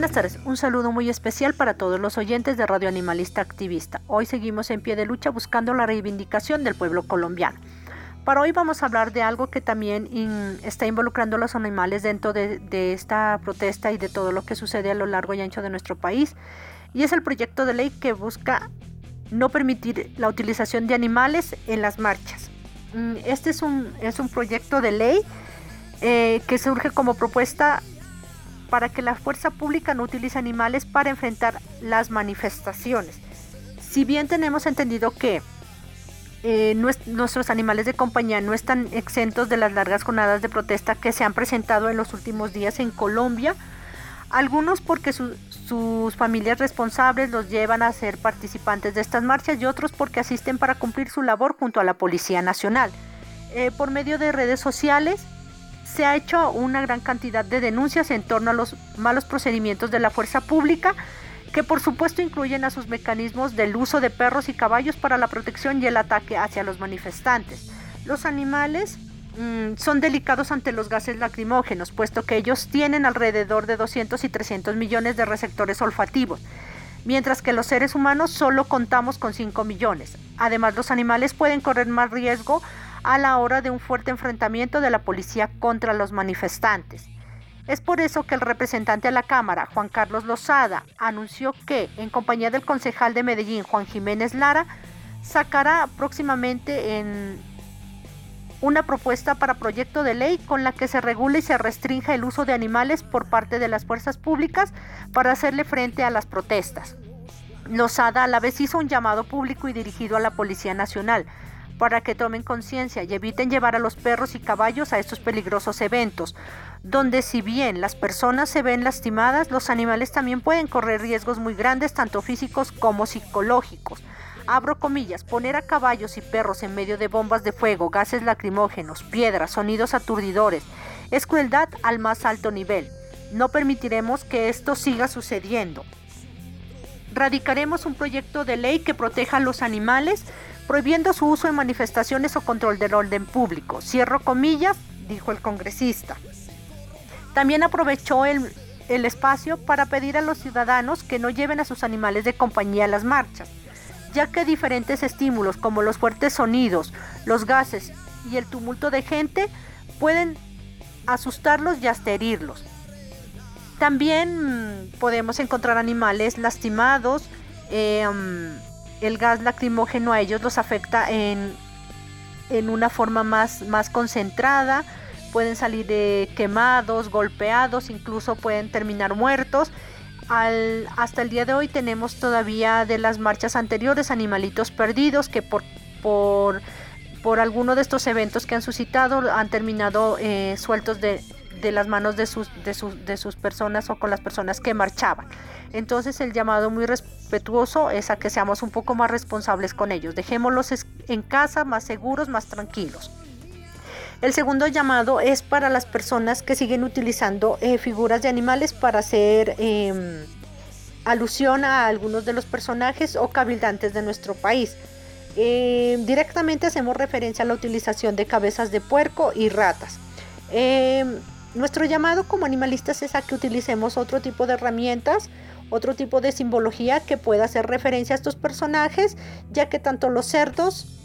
Buenas tardes, un saludo muy especial para todos los oyentes de Radio Animalista Activista. Hoy seguimos en pie de lucha buscando la reivindicación del pueblo colombiano. Para hoy vamos a hablar de algo que también está involucrando a los animales dentro de, esta protesta y de todo lo que sucede a lo largo y ancho de nuestro país. Y es el proyecto de ley que busca no permitir la utilización de animales en las marchas. Mm, este es un, es un proyecto de ley eh, que surge como propuesta para que la fuerza pública no utilice animales para enfrentar las manifestaciones. Si bien tenemos entendido que eh, nuestros animales de compañía no están exentos de las largas jornadas de protesta que se han presentado en los últimos días en Colombia, algunos porque sus familias responsables los llevan a ser participantes de estas marchas y otros porque asisten para cumplir su labor junto a la Policía Nacional. Eh, por medio de redes sociales se ha hecho una gran cantidad de denuncias en torno a los malos procedimientos de la fuerza pública, que por supuesto incluyen a sus mecanismos del uso de perros y caballos para la protección y el ataque hacia los manifestantes. Los animales mm, son delicados ante los gases lacrimógenos, puesto que ellos tienen alrededor de 200 y 300 millones de receptores olfativos, mientras que los seres humanos solo contamos con 5 millones. Además, los animales pueden correr más riesgo a la hora de un fuerte enfrentamiento de la policía contra los manifestantes. Es por eso que el representante a la Cámara, Juan Carlos Lozada, anunció que, en compañía del concejal de Medellín, Juan Jiménez Lara, sacará próximamente en, una propuesta para proyecto de ley con la que se regule y se restrinja el uso de animales por parte de las fuerzas públicas para hacerle frente a las protestas. Lozada a la vez hizo un llamado público y dirigido a la Policía Nacional para que tomen conciencia y eviten llevar a los perros y caballos a estos peligrosos eventos, donde si bien las personas se ven lastimadas, los animales también pueden correr riesgos muy grandes, tanto físicos como psicológicos abro comillas, poner a caballos y perros en medio de bombas de fuego, gases lacrimógenos, piedras, sonidos aturdidores, es crueldad al más alto nivel. No permitiremos que esto siga sucediendo. Radicaremos un proyecto de ley que proteja a los animales, prohibiendo su uso en manifestaciones o control del orden público. Cierro comillas, dijo el congresista. También aprovechó el, el espacio para pedir a los ciudadanos que no lleven a sus animales de compañía a las marchas ya que diferentes estímulos como los fuertes sonidos, los gases y el tumulto de gente pueden asustarlos y hasta herirlos. También podemos encontrar animales lastimados, eh, mm, el gas lacrimógeno a ellos los afecta en, en una forma más, más concentrada, pueden salir de quemados, golpeados, incluso pueden terminar muertos. Hasta el día de hoy tenemos todavía de las marchas anteriores animalitos perdidos que por, por, por alguno de estos eventos que han suscitado han terminado eh, sueltos de, las manos de sus, de, sus, de sus personas o con las personas que marchaban. Entonces el llamado muy respetuoso es a que seamos un poco más responsables con ellos. Dejémoslos en casa más seguros, más tranquilos. El segundo llamado es para las personas que siguen utilizando eh, figuras de animales para hacer em, alusión a algunos de los personajes o cabildantes de nuestro país. Em, directamente hacemos referencia a la utilización de cabezas de puerco y ratas. Em, nuestro llamado como animalistas es a que utilicemos otro tipo de herramientas, otro tipo de simbología que pueda hacer referencia a estos personajes, ya que tanto los cerdos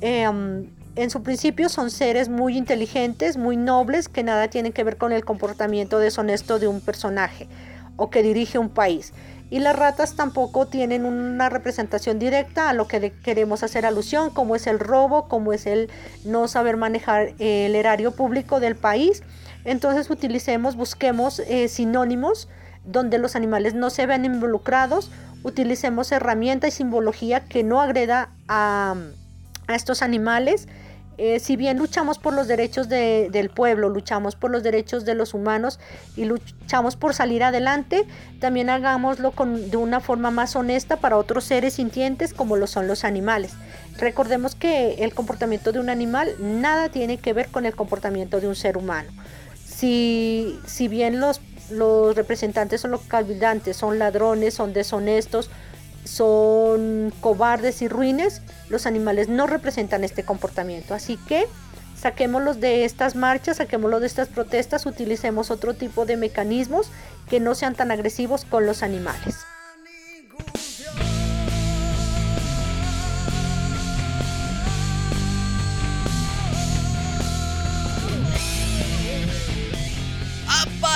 en su principio son seres muy inteligentes, muy nobles, que nada tienen que ver con el comportamiento deshonesto de un personaje o que dirige un país. Y las ratas tampoco tienen una representación directa a lo que queremos hacer alusión, como es el robo, como es el no saber manejar el erario público del país. Entonces utilicemos, busquemos eh, sinónimos donde los animales no se vean involucrados, utilicemos herramienta y simbología que no agreda a, estos animales eh, si bien luchamos por los derechos del pueblo, luchamos por los derechos de los humanos y luchamos por salir adelante, también hagámoslo de una forma más honesta para otros seres sintientes como lo son los animales. Recordemos que el comportamiento de un animal nada tiene que ver con el comportamiento de un ser humano. Si, si bien los, los representantes son los cabildantes, son ladrones, son deshonestos, son cobardes y ruines, los animales no representan este comportamiento. Así que saquémoslos de estas marchas, saquémoslos de estas protestas, utilicemos otro tipo de mecanismos que no sean tan agresivos con los animales.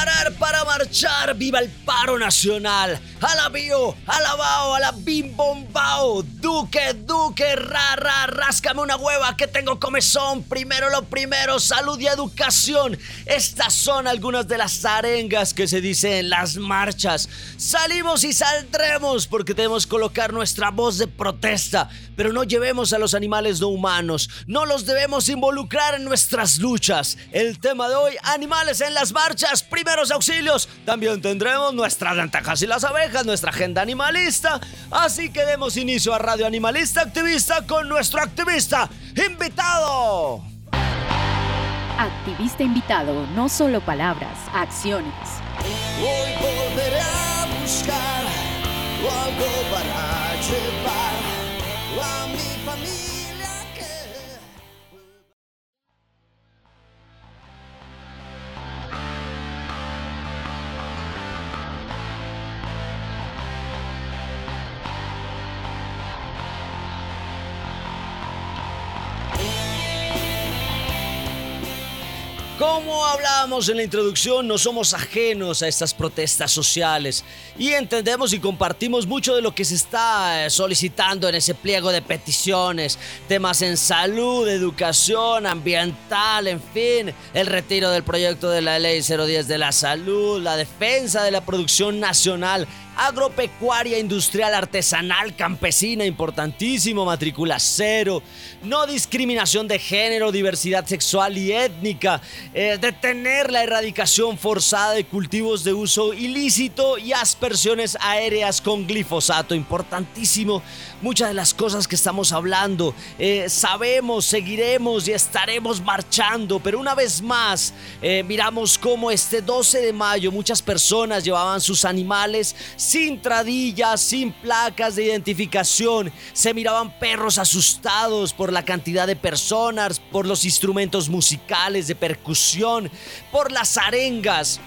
lot para marchar. ¡Viva el paro nacional! ¡A la bio! ¡A la bao! ¡A la bim bombao! ¡Duque, duque! ¡Ra, ra! ¡Ráscame una hueva que tengo comezón! Primero lo primero, salud y educación. Estas son algunas de las arengas que se dicen en las marchas. Salimos y saldremos porque debemos colocar nuestra voz de protesta. Pero no llevemos a los animales no humanos. No los debemos involucrar en nuestras luchas. El tema de hoy, animales en las marchas, primeros auxilios también tendremos nuestras lentejas y las abejas, nuestra agenda animalista. Así que demos inicio a Radio Animalista Activista con nuestro activista invitado. Activista invitado, no solo palabras, acciones. Hoy volveré a buscar algo para llevar Como hablábamos en la introducción, no somos ajenos a estas protestas sociales y entendemos y compartimos mucho de lo que se está eh, solicitando en ese pliego de peticiones, temas en salud, educación, ambiental, en fin, el retiro del proyecto de la ley 010 de la salud, la defensa de la producción nacional agropecuaria, industrial, artesanal, campesina, importantísimo, matrícula cero, no discriminación de género, diversidad sexual y étnica, eh, detener la erradicación forzada de cultivos de uso ilícito y aspersiones aéreas con glifosato, importantísimo. Muchas de las cosas que estamos hablando, eh, sabemos, seguiremos y estaremos marchando, pero una vez más, eh, miramos cómo este 12 de mayo muchas personas llevaban sus animales sin tradillas, sin placas de identificación. Se miraban perros asustados por la cantidad de personas, por los instrumentos musicales de percusión, por las arengas.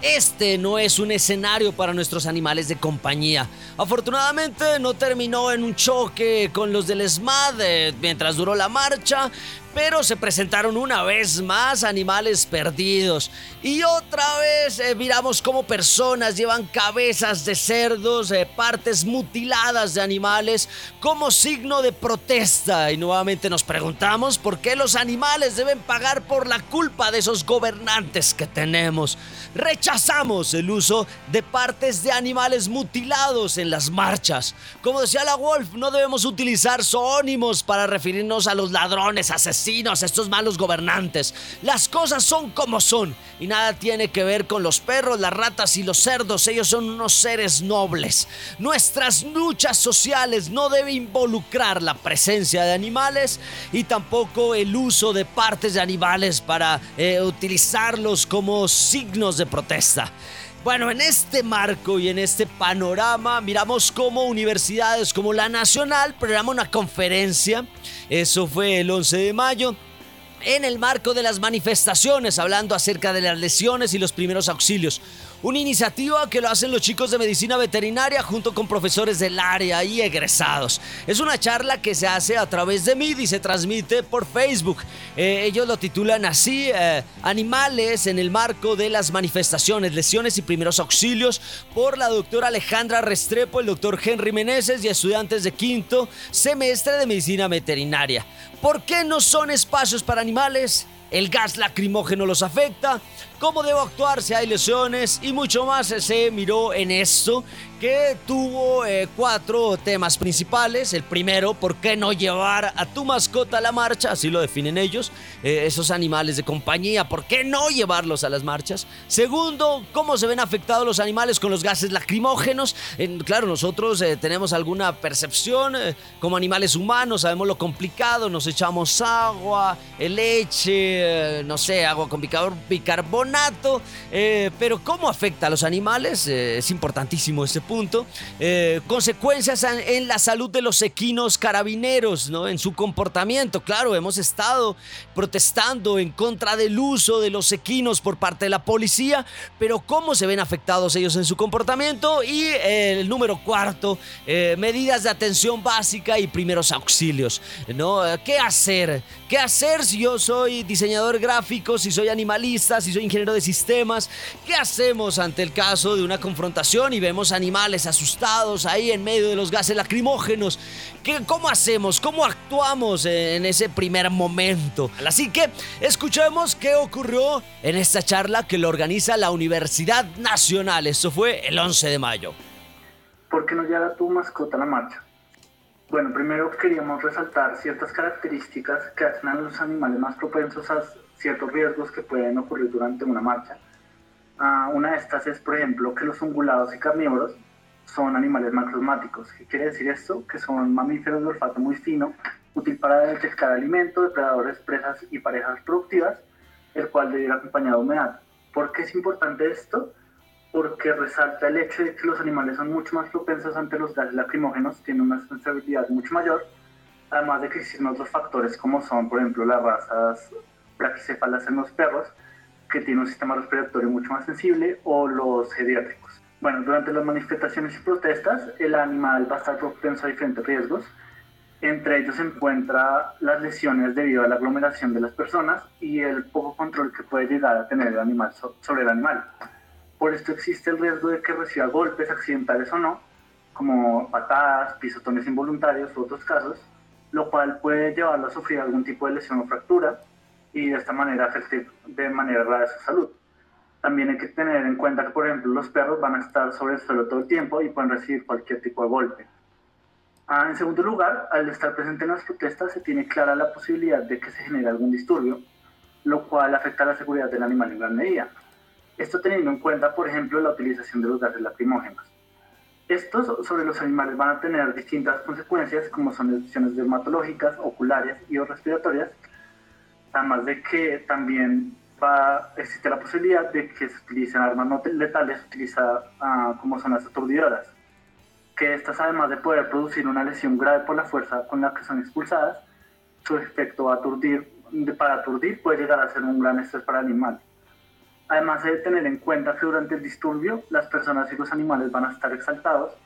Este no es un escenario para nuestros animales de compañía. Afortunadamente no terminó en un choque con los del SMAD eh, mientras duró la marcha, pero se presentaron una vez más animales perdidos. Y otra vez eh, miramos cómo personas llevan cabezas de cerdos, eh, partes mutiladas de animales, como signo de protesta. Y nuevamente nos preguntamos por qué los animales deben pagar por la culpa de esos gobernantes que tenemos. Rechazamos el uso de partes de animales mutilados en las marchas. Como decía la Wolf, no debemos utilizar zoónimos para referirnos a los ladrones, asesinos estos malos gobernantes. Las cosas son como son y nada tiene que ver con los perros, las ratas y los cerdos. Ellos son unos seres nobles. Nuestras luchas sociales no deben involucrar la presencia de animales y tampoco el uso de partes de animales para eh, utilizarlos como signos de protesta. Bueno, en este marco y en este panorama miramos cómo universidades como la Nacional programa una conferencia, eso fue el 11 de mayo, en el marco de las manifestaciones, hablando acerca de las lesiones y los primeros auxilios. Una iniciativa que lo hacen los chicos de medicina veterinaria junto con profesores del área y egresados. Es una charla que se hace a través de MID y se transmite por Facebook. Eh, ellos lo titulan así, eh, Animales en el marco de las manifestaciones, lesiones y primeros auxilios, por la doctora Alejandra Restrepo, el doctor Henry Meneses y estudiantes de quinto semestre de medicina veterinaria. ¿Por qué no son espacios para animales? el gas lacrimógeno los afecta, cómo debo actuar si hay lesiones y mucho más se miró en esto que tuvo eh, cuatro temas principales. El primero, ¿por qué no llevar a tu mascota a la marcha? Así lo definen ellos, eh, esos animales de compañía, ¿por qué no llevarlos a las marchas? Segundo, ¿cómo se ven afectados los animales con los gases lacrimógenos? claro, nosotros eh, tenemos alguna percepción como animales humanos, sabemos lo complicado, nos echamos agua, leche, no sé, agua con bicarbonato, pero ¿cómo afecta a los animales? es importantísimo ese punto. Eh, consecuencias en la salud de los equinos carabineros, ¿no? En su comportamiento. Claro, hemos estado protestando en contra del uso de los equinos por parte de la policía, pero cómo se ven afectados ellos en su comportamiento. Y eh, el número cuarto, eh, medidas de atención básica y primeros auxilios, ¿no? ¿Qué hacer? ¿Qué hacer si yo soy diseñador gráfico, si soy animalista, si soy ingeniero de sistemas? ¿Qué hacemos ante el caso de una confrontación y vemos animales? asustados ahí en medio de los gases lacrimógenos. ¿Qué, ¿Cómo hacemos? ¿Cómo actuamos en ese primer momento? Así que escuchemos qué ocurrió en esta charla que lo organiza la Universidad Nacional. Esto fue el 11 de mayo. ¿Por qué no lleva tu mascota a la marcha? Bueno, primero queríamos resaltar ciertas características que hacen a los animales más propensos a ciertos riesgos que pueden ocurrir durante una marcha. Ah, una de estas es, por ejemplo, que los ungulados y carnívoros son animales macrosmáticos. ¿Qué quiere decir esto? Que son mamíferos de olfato muy fino, útil para detectar alimento, depredadores, presas y parejas productivas, el cual debe ir acompañado de humedad. ¿Por qué es importante esto? Porque resalta el hecho de que los animales son mucho más propensos ante los gases lacrimógenos, tienen una sensibilidad mucho mayor, además de que existen otros factores como son, por ejemplo, las razas braquicéfalas en los perros, que tienen un sistema respiratorio mucho más sensible, o los geriátricos. Bueno, durante las manifestaciones y protestas, el animal va a estar propenso a diferentes riesgos. Entre ellos se encuentra las lesiones debido a la aglomeración de las personas y el poco control que puede llegar a tener el animal sobre el animal. Por esto existe el riesgo de que reciba golpes accidentales o no, como patadas, pisotones involuntarios u otros casos, lo cual puede llevarlo a sufrir algún tipo de lesión o fractura y de esta manera afectar de manera grave su salud. También hay que tener en cuenta que, por ejemplo, los perros van a estar sobre el suelo todo el tiempo y pueden recibir cualquier tipo de golpe. Ah, en segundo lugar, al estar presente en las protestas se tiene clara la posibilidad de que se genere algún disturbio, lo cual afecta a la seguridad del animal en gran medida. Esto teniendo en cuenta, por ejemplo, la utilización de los gases lacrimógenos. Estos sobre los animales van a tener distintas consecuencias, como son lesiones dermatológicas, oculares y o respiratorias, además de que también va, existe la posibilidad de que se utilicen armas no letales utilizadas uh, como son las aturdidoras, que estas además de poder producir una lesión grave por la fuerza con la que son expulsadas, su efecto aturdir, para aturdir puede llegar a ser un gran estrés para el animal. Además de tener en cuenta que durante el disturbio las personas y los animales van a estar exaltados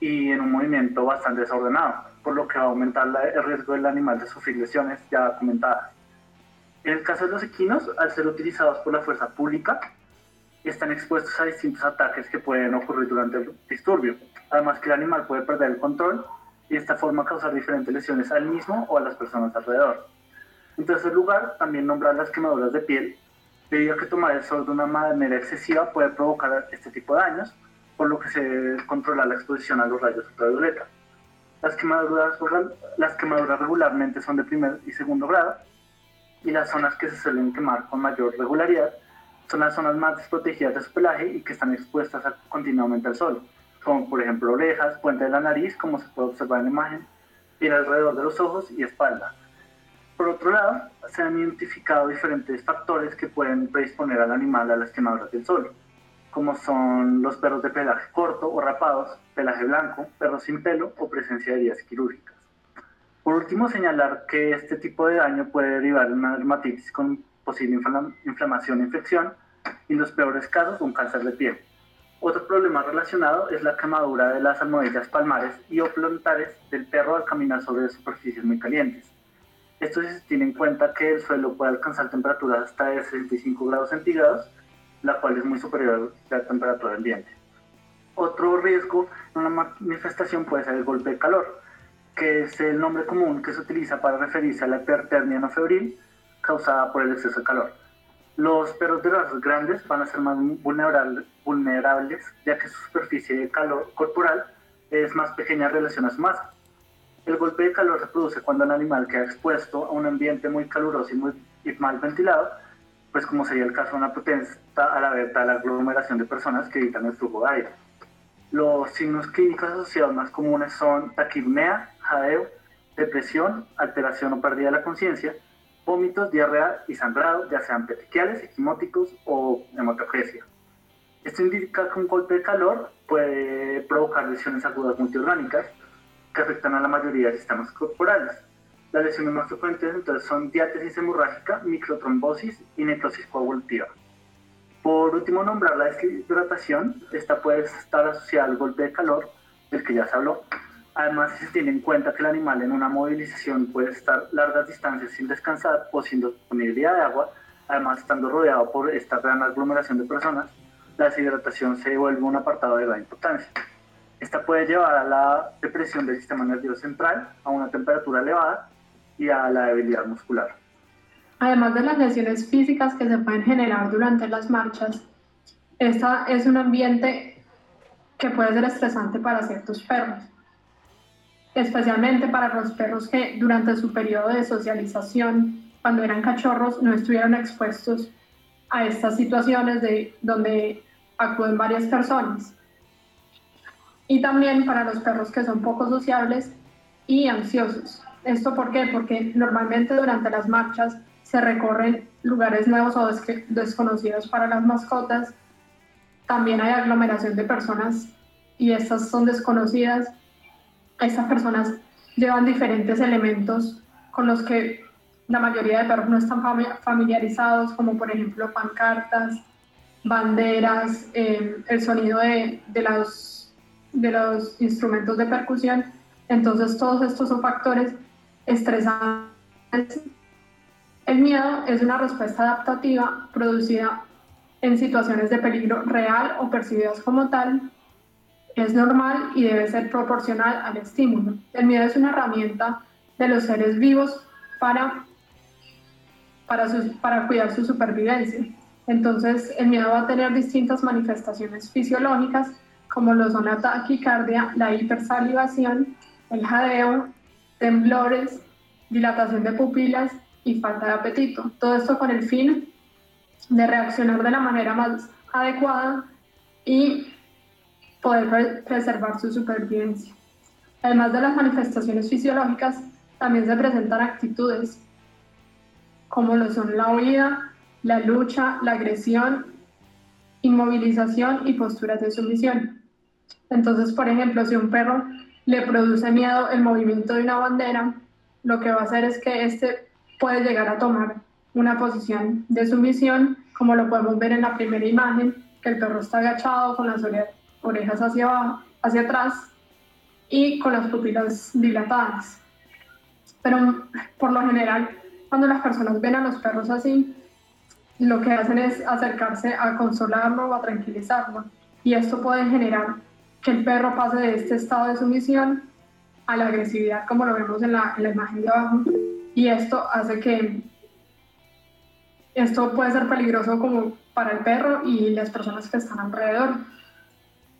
y en un movimiento bastante desordenado, por lo que va a aumentar el riesgo del animal de sufrir lesiones ya comentadas. En el caso de los equinos, al ser utilizados por la fuerza pública, están expuestos a distintos ataques que pueden ocurrir durante el disturbio. Además que el animal puede perder el control y de esta forma causar diferentes lesiones al mismo o a las personas alrededor. En tercer lugar, también nombrar las quemaduras de piel, debido a que tomar el sol de una manera excesiva puede provocar este tipo de daños, por lo que se controla la exposición a los rayos ultravioleta. Las quemaduras, las quemaduras regularmente son de primer y segundo grado, y las zonas que se suelen quemar con mayor regularidad son las zonas más desprotegidas de su pelaje y que están expuestas continuamente al sol, como por ejemplo orejas, puente de la nariz, como se puede observar en la imagen, y alrededor de los ojos y espalda. Por otro lado, se han identificado diferentes factores que pueden predisponer al animal a las quemaduras del sol, como son los perros de pelaje corto o rapados, pelaje blanco, perros sin pelo o presencia de heridas quirúrgicas. Por último, señalar que este tipo de daño puede derivar en una dermatitis con posible inflamación e infección y en los peores casos un cáncer de piel. Otro problema relacionado es la quemadura de las almohadillas palmares y o plantares del perro al caminar sobre superficies muy calientes. Esto se tiene en cuenta que el suelo puede alcanzar temperaturas hasta de 65 grados centígrados, la cual es muy superior a la temperatura ambiente. Otro riesgo en una manifestación puede ser el golpe de calor, que es el nombre común que se utiliza para referirse a la hipertermia no febril causada por el exceso de calor. Los perros de razas grandes van a ser más vulnerables, ya que su superficie de calor corporal es más pequeña en relación a su masa. El golpe de calor se produce cuando el animal queda expuesto a un ambiente muy caluroso y, muy, mal ventilado, pues como sería el caso de una protesta a la vez la aglomeración de personas que evitan el flujo de aire. Los signos clínicos asociados más comunes son taquipnea, jadeo, depresión, alteración o pérdida de la conciencia, vómitos, diarrea y sangrado, ya sean petequiales, equimóticos o hematogesia. Esto indica que un golpe de calor puede provocar lesiones agudas multiorgánicas, que afectan a la mayoría de sistemas corporales. Las lesiones más frecuentes entonces son diátesis hemorrágica, microtrombosis y necrosis coagulativa. Por último, nombrar la deshidratación. Esta puede estar asociada al golpe de calor, del que ya se habló. Además, si se tiene en cuenta que el animal en una movilización puede estar largas distancias sin descansar o sin disponibilidad de agua, además estando rodeado por esta gran aglomeración de personas, la deshidratación se vuelve un apartado de gran importancia. Esta puede llevar a la depresión del sistema nervioso central, a una temperatura elevada y a la debilidad muscular. Además de las lesiones físicas que se pueden generar durante las marchas, esta es un ambiente que puede ser estresante para ciertos perros, especialmente para los perros que durante su periodo de socialización, cuando eran cachorros, no estuvieron expuestos a estas situaciones de donde acuden varias personas y también para los perros que son poco sociables y ansiosos. ¿Esto por qué? Porque normalmente durante las marchas se recorren lugares nuevos o desconocidos para las mascotas. También hay aglomeración de personas y estas son desconocidas. Estas personas llevan diferentes elementos con los que la mayoría de perros no están familiarizados, como por ejemplo pancartas, banderas, eh, el sonido de, de los de los instrumentos de percusión Entonces todos estos son factores estresantes. El miedo es una respuesta adaptativa producida en situaciones de peligro real o percibidas como tal. Es normal y debe ser proporcional al estímulo. El miedo es una herramienta de los seres vivos para, para, para cuidar su supervivencia. Entonces, el miedo va a tener distintas manifestaciones fisiológicas, como lo son la taquicardia, la hipersalivación, el jadeo, temblores, dilatación de pupilas y falta de apetito. Todo esto con el fin de reaccionar de la manera más adecuada y poder preservar su supervivencia. Además de las manifestaciones fisiológicas, también se presentan actitudes como lo son la huida, la lucha, la agresión, inmovilización y posturas de sumisión. Entonces, por ejemplo, si un perro le produce miedo el movimiento de una bandera, lo que va a hacer es que éste puede llegar a tomar una posición de sumisión, como lo podemos ver en la primera imagen, que el perro está agachado con las orejas hacia abajo, hacia atrás y con las pupilas dilatadas. Pero por lo general, cuando las personas ven a los perros así, lo que hacen es acercarse a consolarlo o a tranquilizarlo. Y esto puede generar que el perro pase de este estado de sumisión a la agresividad, como lo vemos en la, en la imagen de abajo. Y esto hace que esto puede ser peligroso como para el perro y las personas que están alrededor.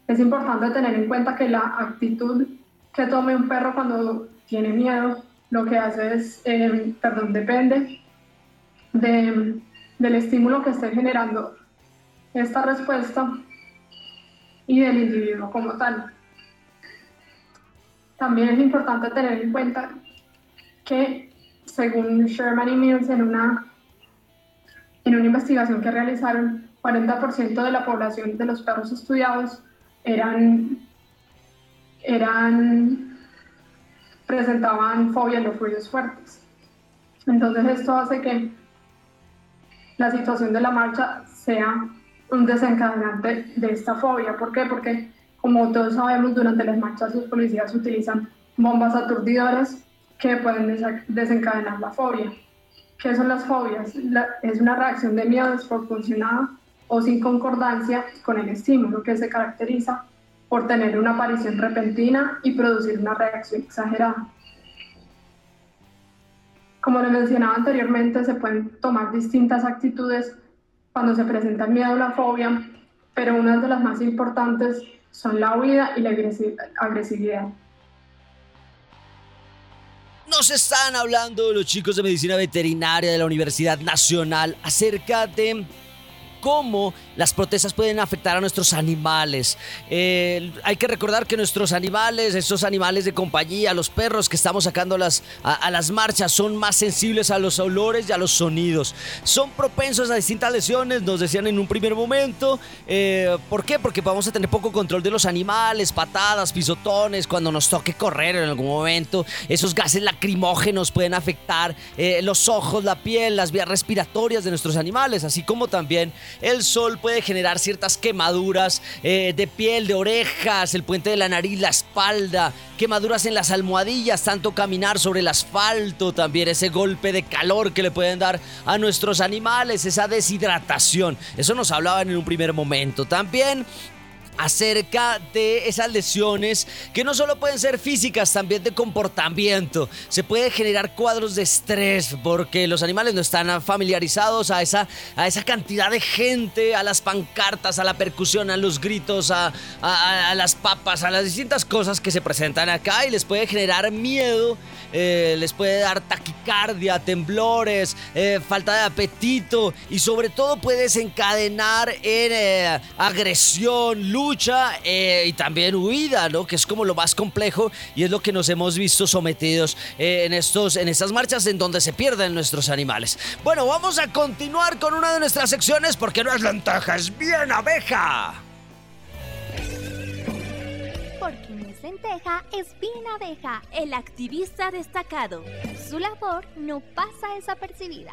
Es importante tener en cuenta que la actitud que tome un perro cuando tiene miedo, lo que hace es, eh, perdón, depende de, del estímulo que esté generando esta respuesta y del individuo como tal. También es importante tener en cuenta que, según Sherman y Mills, en una, en una investigación que realizaron, 40% de la población de los perros estudiados eran, eran, presentaban fobia a los ruidos fuertes. Entonces esto hace que la situación de la marcha sea un desencadenante de esta fobia. ¿Por qué? Porque, como todos sabemos, durante las marchas los policías utilizan bombas aturdidoras que pueden desencadenar la fobia. ¿Qué son las fobias? es una reacción de miedo desproporcionada o sin concordancia con el estímulo que se caracteriza por tener una aparición repentina y producir una reacción exagerada. Como le mencionaba anteriormente, se pueden tomar distintas actitudes cuando se presenta el miedo o la fobia, pero una de las más importantes son la huida y la agresividad. Nos están hablando los chicos de medicina veterinaria de la Universidad Nacional acerca de cómo las protestas pueden afectar a nuestros animales. Eh, hay que recordar que nuestros animales, estos animales de compañía, los perros que estamos sacando las, a, las marchas, son más sensibles a los olores y a los sonidos. Son propensos a distintas lesiones, nos decían en un primer momento. Eh, ¿Por qué? Porque vamos a tener poco control de los animales, patadas, pisotones, cuando nos toque correr en algún momento. Esos gases lacrimógenos pueden afectar eh, los ojos, la piel, las vías respiratorias de nuestros animales, así como también el sol puede generar ciertas quemaduras eh, de piel, de orejas, el puente de la nariz, la espalda, quemaduras en las almohadillas, tanto caminar sobre el asfalto, también ese golpe de calor que le pueden dar a nuestros animales, esa deshidratación. Eso nos hablaban en un primer momento. También acerca de esas lesiones que no solo pueden ser físicas, también de comportamiento. Se puede generar cuadros de estrés porque los animales no están familiarizados a esa, a esa cantidad de gente, a las pancartas, a la percusión, a los gritos, a, las papas, a las distintas cosas que se presentan acá y les puede generar miedo, eh, les puede dar taquicardia, temblores, eh, falta de apetito y sobre todo puede desencadenar en eh, agresión, lucha y también huida, ¿no? Que es como lo más complejo y es lo que nos hemos visto sometidos en, estos, en estas marchas en donde se pierden nuestros animales. Bueno, vamos a continuar con una de nuestras secciones porque no es lenteja, es bien abeja. Es bien abeja, el activista destacado. Su labor no pasa desapercibida.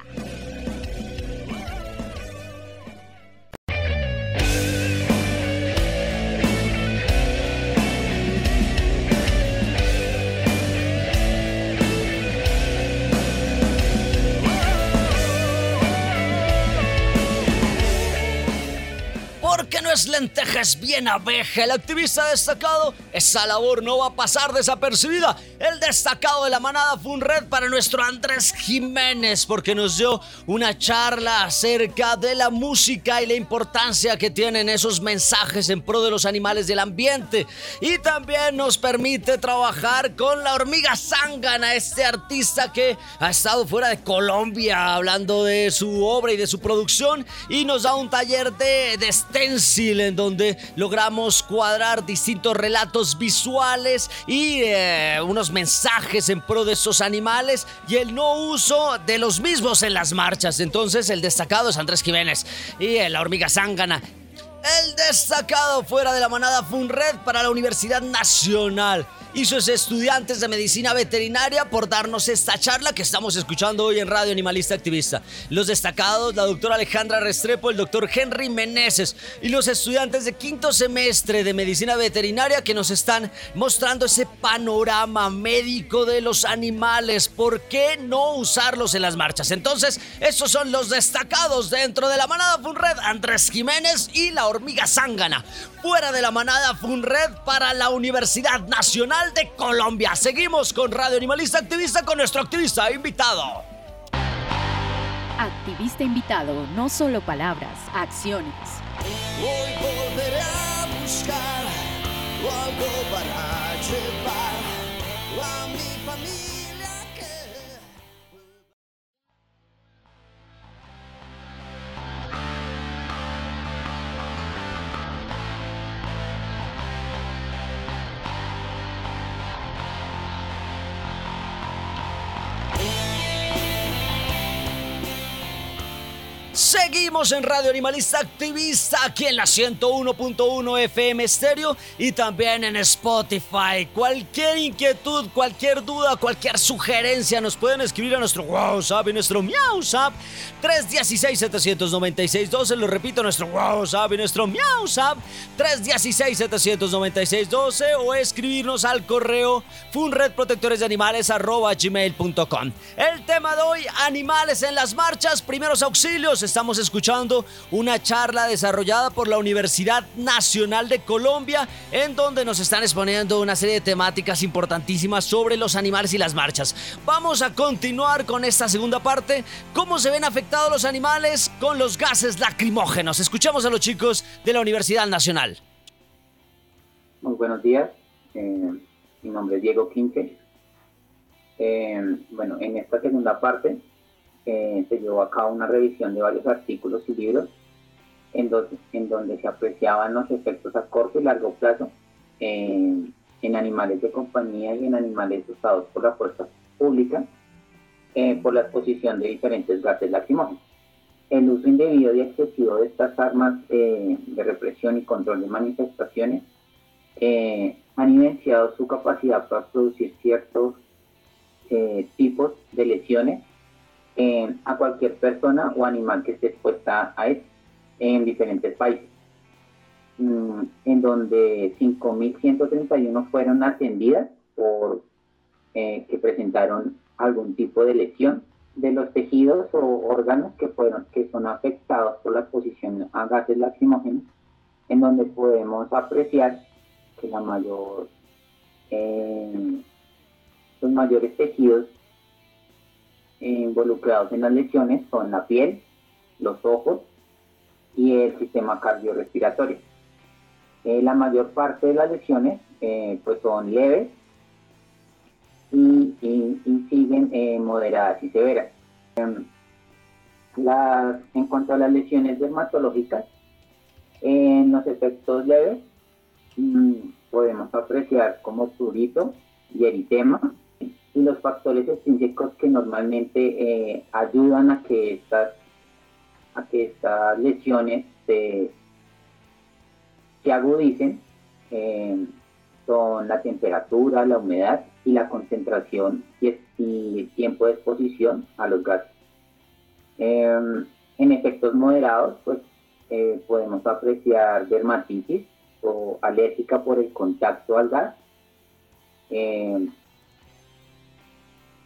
Que no es lenteja, bien abeja. El activista destacado, esa labor no va a pasar desapercibida. El destacado de la manada fue un red para nuestro Andrés Jiménez, porque nos dio una charla acerca de la música y la importancia que tienen esos mensajes en pro de los animales del ambiente. Y también nos permite trabajar con la hormiga zángana, este artista que ha estado fuera de Colombia hablando de su obra y de su producción. Y nos da un taller de, de en donde logramos cuadrar distintos relatos visuales y eh, unos mensajes en pro de esos animales y el no uso de los mismos en las marchas. Entonces el destacado es Andrés Jiménez y la hormiga zángana. El destacado fuera de la manada fue un red para la Universidad Nacional y sus estudiantes de medicina veterinaria por darnos esta charla que estamos escuchando hoy en Radio Animalista Activista. Los destacados, la doctora Alejandra Restrepo, el doctor Henry Meneses y los estudiantes de quinto semestre de medicina veterinaria que nos están mostrando ese panorama médico de los animales. ¿Por qué no usarlos en las marchas? Entonces, estos son los destacados dentro de la manada Funred, Andrés Jiménez y la hormiga zángana. Fuera de la manada Funred para la Universidad Nacional de Colombia. Seguimos con Radio Animalista Activista con nuestro activista invitado. Activista invitado, no solo palabras, acciones. Hoy volveré a buscar algo para llevar Seguimos en Radio Animalista Activista, aquí en la 101.1 FM Estéreo y también en Spotify. Cualquier inquietud, cualquier duda, cualquier sugerencia nos pueden escribir a nuestro WhatsApp y nuestro MiauSap 316-796-12. Lo repito, nuestro WhatsApp y nuestro MiauSap 316-796-12 o escribirnos al correo funredprotectoresdeanimales.com. El tema de hoy, animales en las marchas, primeros auxilios estamos escuchando una charla desarrollada por la Universidad Nacional de Colombia, en donde nos están exponiendo una serie de temáticas importantísimas sobre los animales y las marchas. Vamos a continuar con esta segunda parte, cómo se ven afectados los animales con los gases lacrimógenos. Escuchamos a los chicos de la Universidad Nacional. Muy buenos días, eh, mi nombre es Diego Quinte. Eh, bueno, en esta segunda parte eh, se llevó a cabo una revisión de varios artículos y libros en, donde se apreciaban los efectos a corto y largo plazo en animales de compañía y en animales usados por la fuerza pública eh, por la exposición de diferentes gases lacrimógenos. El uso indebido y excesivo de estas armas eh, de represión y control de manifestaciones han evidenciado su capacidad para producir ciertos tipos de lesiones a cualquier persona o animal que esté expuesta a esto en diferentes países, mm, en donde 5.131 fueron atendidas por eh, que presentaron algún tipo de lesión de los tejidos o órganos que fueron que son afectados por la exposición a gases lacrimógenos, en donde podemos apreciar que la mayor eh, los mayores tejidos involucrados en las lesiones son la piel, los ojos y el sistema cardiorrespiratorio. Eh, la mayor parte de las lesiones eh, pues son leves y, siguen eh, moderadas y severas. Em, las, en cuanto a las lesiones dermatológicas, en los efectos leves mm, podemos apreciar como prurito y eritema, y los factores extrínsecos que normalmente eh, ayudan a que estas a que estas lesiones se, agudicen eh, son la temperatura, la humedad y la concentración y, el tiempo de exposición a los gases. Em, en efectos moderados, pues eh, podemos apreciar dermatitis o alérgica por el contacto al gas, em,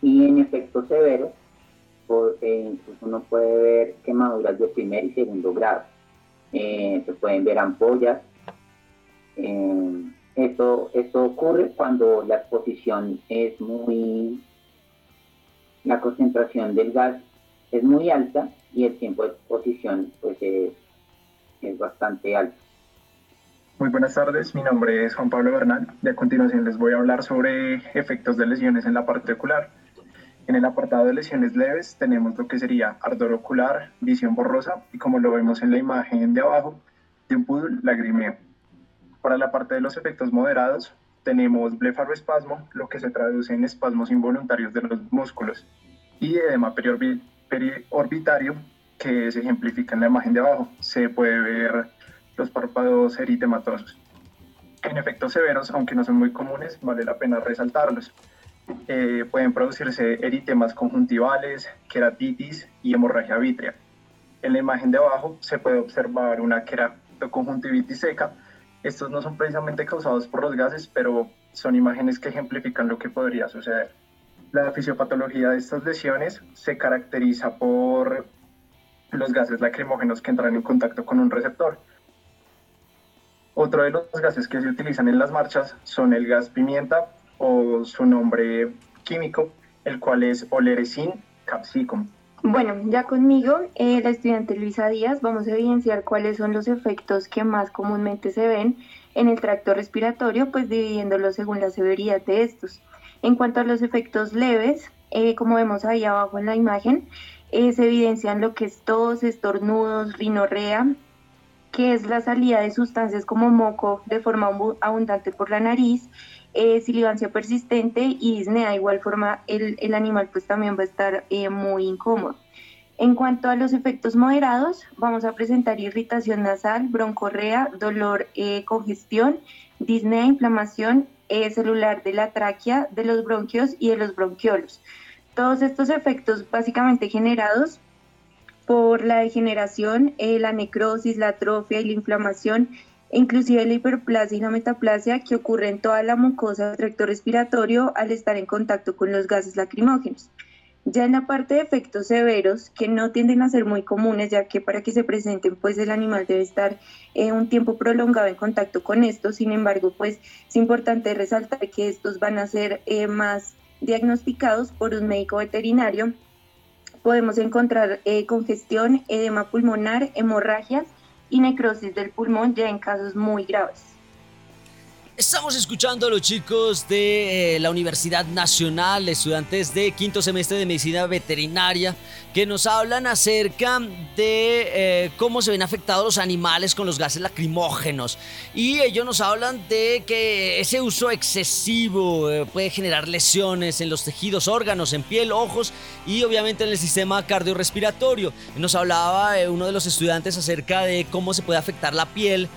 y en efectos severos, eh, incluso uno puede ver quemaduras de primer y segundo grado. eh, se pueden ver ampollas. Eh, esto, esto ocurre cuando la exposición es muy, la concentración del gas es muy alta y el tiempo de exposición pues es, es bastante alto. Muy buenas tardes, mi nombre es Juan Pablo Bernal y a continuación les voy a hablar sobre efectos de lesiones en la parte ocular. En el apartado de lesiones leves tenemos lo que sería ardor ocular, visión borrosa y como lo vemos en la imagen de abajo, de un pudul lagrimeo. Para la parte de los efectos moderados tenemos blefaroespasmo, lo que se traduce en espasmos involuntarios de los músculos, y edema periorbitario, que se ejemplifica en la imagen de abajo. Se puede ver los párpados eritematosos. En efectos severos, aunque no son muy comunes, vale la pena resaltarlos. Eh, pueden producirse eritemas conjuntivales, queratitis y hemorragia vítrea. En la imagen de abajo se puede observar una queratoconjuntivitis seca. Estos no son precisamente causados por los gases, pero son imágenes que ejemplifican lo que podría suceder. La fisiopatología de estas lesiones se caracteriza por los gases lacrimógenos que entran en contacto con un receptor. Otro de los gases que se utilizan en las marchas son el gas pimienta o su nombre químico, el cual es oleresin capsicum. Bueno, ya conmigo, eh, la estudiante Luisa Díaz, vamos a evidenciar cuáles son los efectos que más comúnmente se ven en el tracto respiratorio, pues dividiéndolos según la severidad de estos. En cuanto a los efectos leves, eh, como vemos ahí abajo en la imagen, eh, se evidencian lo que es tos, estornudos, rinorrea, que es la salida de sustancias como moco de forma abundante por la nariz, eh, silivancia persistente y disnea. De igual forma, el, animal pues también va a estar eh, muy incómodo. En cuanto a los efectos moderados, vamos a presentar irritación nasal, broncorrea, dolor, eh, congestión, disnea, inflamación eh, celular de la tráquea, de los bronquios y de los bronquiolos. Todos estos efectos básicamente generados por la degeneración, eh, la necrosis, la atrofia y la inflamación, e inclusive la hiperplasia y la metaplasia que ocurre en toda la mucosa del tracto respiratorio al estar en contacto con los gases lacrimógenos. Ya en la parte de efectos severos, que no tienden a ser muy comunes, ya que para que se presenten, pues el animal debe estar eh, un tiempo prolongado en contacto con estos. Sin embargo, pues es importante resaltar que estos van a ser eh, más diagnosticados por un médico veterinario podemos encontrar eh, congestión, edema pulmonar, hemorragias y necrosis del pulmón ya en casos muy graves. Estamos escuchando a los chicos de eh, la Universidad Nacional, estudiantes de quinto semestre de medicina veterinaria, que nos hablan acerca de eh, cómo se ven afectados los animales con los gases lacrimógenos. Y ellos nos hablan de que ese uso excesivo eh, puede generar lesiones en los tejidos, órganos, en piel, ojos y obviamente en el sistema cardiorrespiratorio. Nos hablaba uno de los estudiantes acerca de cómo se puede afectar la piel,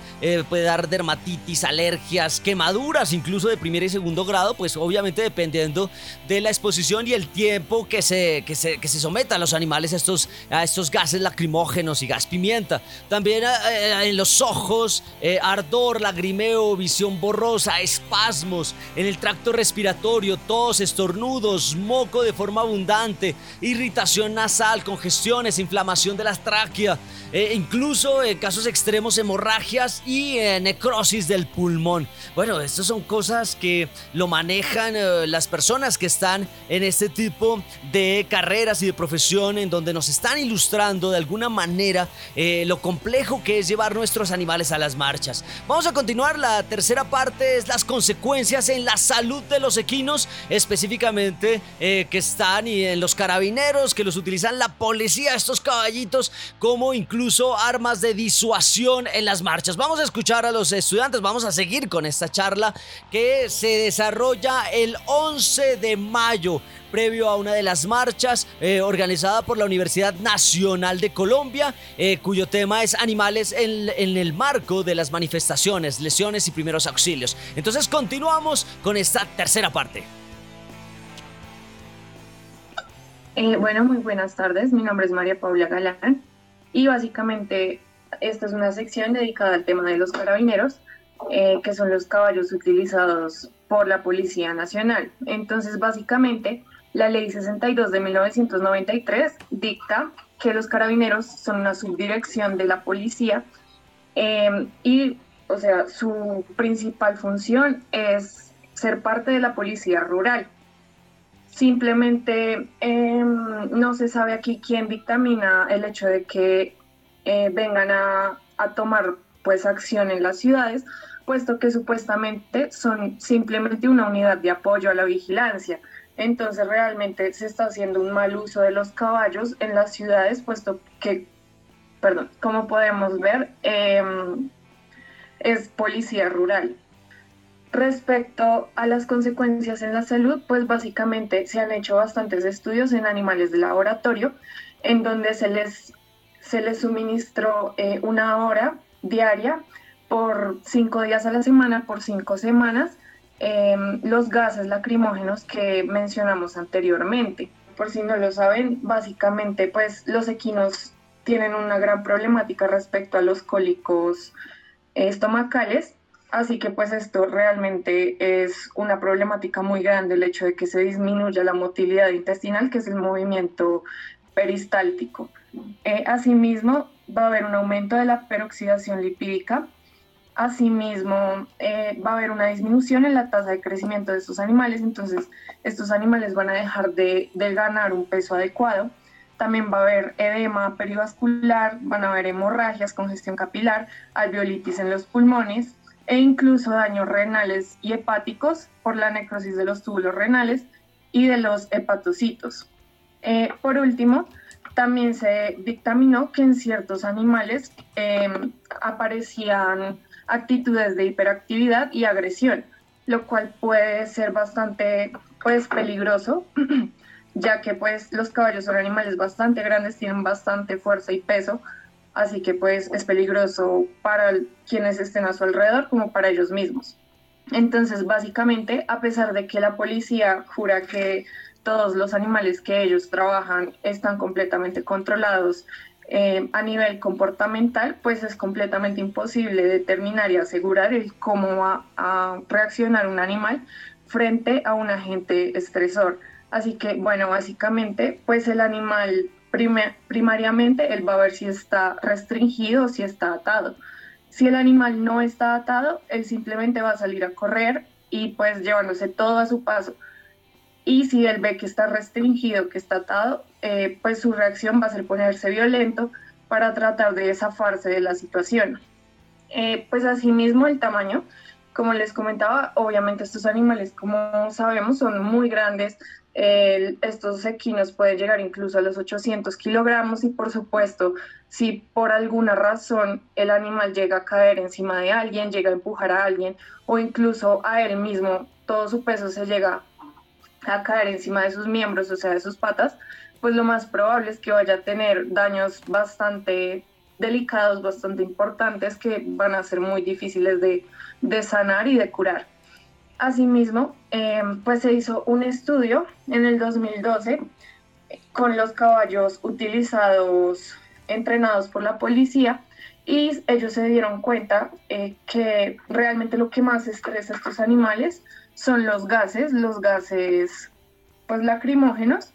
puede dar dermatitis, alergias, que maduras incluso de primer y segundo grado, pues obviamente dependiendo de la exposición y el tiempo que se, que se, que se someta los animales a estos, estos gases lacrimógenos y gas pimienta. También eh, en los ojos, eh, ardor, lagrimeo, visión borrosa, espasmos, en el tracto respiratorio, tos, estornudos, moco de forma abundante, irritación nasal, congestiones, inflamación de la tráquea, eh, incluso en casos extremos hemorragias y necrosis del pulmón. Bueno, estas son cosas que lo manejan eh, las personas que están en este tipo de carreras y de profesión en donde nos están ilustrando de alguna manera eh, lo complejo que es llevar nuestros animales a las marchas. Vamos a continuar, la tercera parte es las consecuencias en la salud de los equinos, específicamente eh, que están y en los carabineros, que los utilizan la policía, estos caballitos, como incluso armas de disuasión en las marchas. Vamos a escuchar a los estudiantes, vamos a seguir con esta charla que se desarrolla el 11 de mayo previo a una de las marchas eh, organizada por la Universidad Nacional de Colombia, eh, cuyo tema es animales en, el marco de las manifestaciones, lesiones y primeros auxilios. Entonces continuamos con esta tercera parte. Eh, bueno, muy buenas tardes. Mi nombre es María Paula Galán y básicamente esta es una sección dedicada al tema de los carabineros. Que son los caballos utilizados por la Policía Nacional. Entonces, básicamente, la Ley 62 de 1993 dicta que los carabineros son una subdirección de la policía Em, y, o sea, su principal función es ser parte de la policía rural. Simplemente em, no se sabe aquí quién dictamina el hecho de que eh, vengan a, a tomar pues acción en las ciudades, puesto que supuestamente son simplemente una unidad de apoyo a la vigilancia. Entonces realmente se está haciendo un mal uso de los caballos en las ciudades, puesto que, perdón, como podemos ver, em, es policía rural. Respecto a las consecuencias en la salud, pues básicamente se han hecho bastantes estudios en animales de laboratorio, en donde se les, se les suministró eh, una hora diaria por cinco días a la semana, por cinco semanas, em, los gases lacrimógenos que mencionamos anteriormente. Por si no lo saben, básicamente pues los equinos tienen una gran problemática respecto a los cólicos estomacales, así que pues esto realmente es una problemática muy grande el hecho de que se disminuya la motilidad intestinal, que es el movimiento peristáltico. Eh, asimismo, va a haber un aumento de la peroxidación lipídica. Asimismo, eh, va a haber una disminución en la tasa de crecimiento de estos animales, entonces estos animales van a dejar de, ganar un peso adecuado. También va a haber edema perivascular, van a haber hemorragias, congestión capilar, alveolitis en los pulmones e incluso daños renales y hepáticos por la necrosis de los túbulos renales y de los hepatocitos. Eh, por último, también se dictaminó que en ciertos animales em, aparecían actitudes de hiperactividad y agresión, lo cual puede ser bastante pues, peligroso, ya que pues, los caballos son animales bastante grandes, tienen bastante fuerza y peso, así que pues, es peligroso para quienes estén a su alrededor como para ellos mismos. Entonces, básicamente, a pesar de que la policía jura que todos los animales que ellos trabajan están completamente controlados eh, a nivel comportamental, pues es completamente imposible determinar y asegurar el cómo va a reaccionar un animal frente a un agente estresor. Así que, bueno, básicamente, pues el animal primariamente, él va a ver si está restringido si está atado. Si el animal no está atado, él simplemente va a salir a correr y pues llevándose todo a su paso y si él ve que está restringido, que está atado, eh, pues su reacción va a ser ponerse violento para tratar de zafarse de la situación. Eh, pues asimismo el tamaño, como les comentaba, obviamente estos animales, como sabemos, son muy grandes. estos equinos pueden llegar incluso a los 800 kilogramos y por supuesto, si por alguna razón el animal llega a caer encima de alguien, llega a empujar a alguien o incluso a él mismo, todo su peso se llega a caer encima de sus miembros, o sea, de sus patas, pues lo más probable es que vaya a tener daños bastante delicados, bastante importantes, que van a ser muy difíciles de, sanar y de curar. Asimismo, em, pues se hizo un estudio en el 2012 con los caballos utilizados, entrenados por la policía, y ellos se dieron cuenta eh, que realmente lo que más estresa a estos animales son los gases, los gases pues lacrimógenos.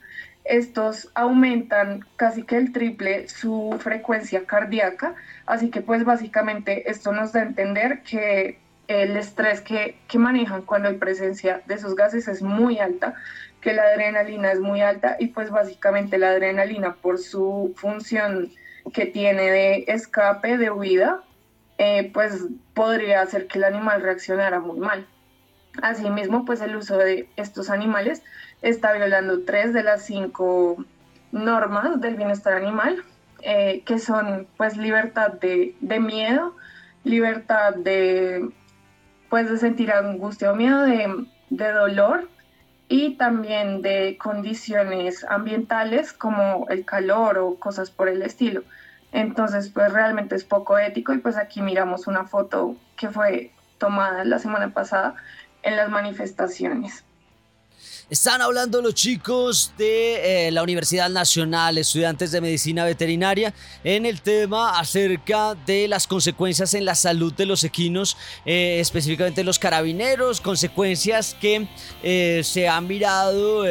Estos aumentan casi que el triple su frecuencia cardíaca, así que pues básicamente esto nos da a entender que el estrés que, manejan cuando hay presencia de esos gases es muy alta, que la adrenalina es muy alta y pues básicamente la adrenalina por su función que tiene de escape, de huida, eh, pues podría hacer que el animal reaccionara muy mal. Asimismo, pues el uso de estos animales está violando tres de las cinco normas del bienestar animal, eh, que son pues libertad de, miedo, libertad de pues de sentir angustia o miedo, de, de dolor y también de condiciones ambientales como el calor o cosas por el estilo. Entonces, pues realmente es poco ético y pues aquí miramos una foto que fue tomada la semana pasada en las manifestaciones. Están hablando los chicos de eh, la Universidad Nacional, estudiantes de medicina veterinaria, en el tema acerca de las consecuencias en la salud de los equinos, eh, específicamente los carabineros, consecuencias que eh, se han mirado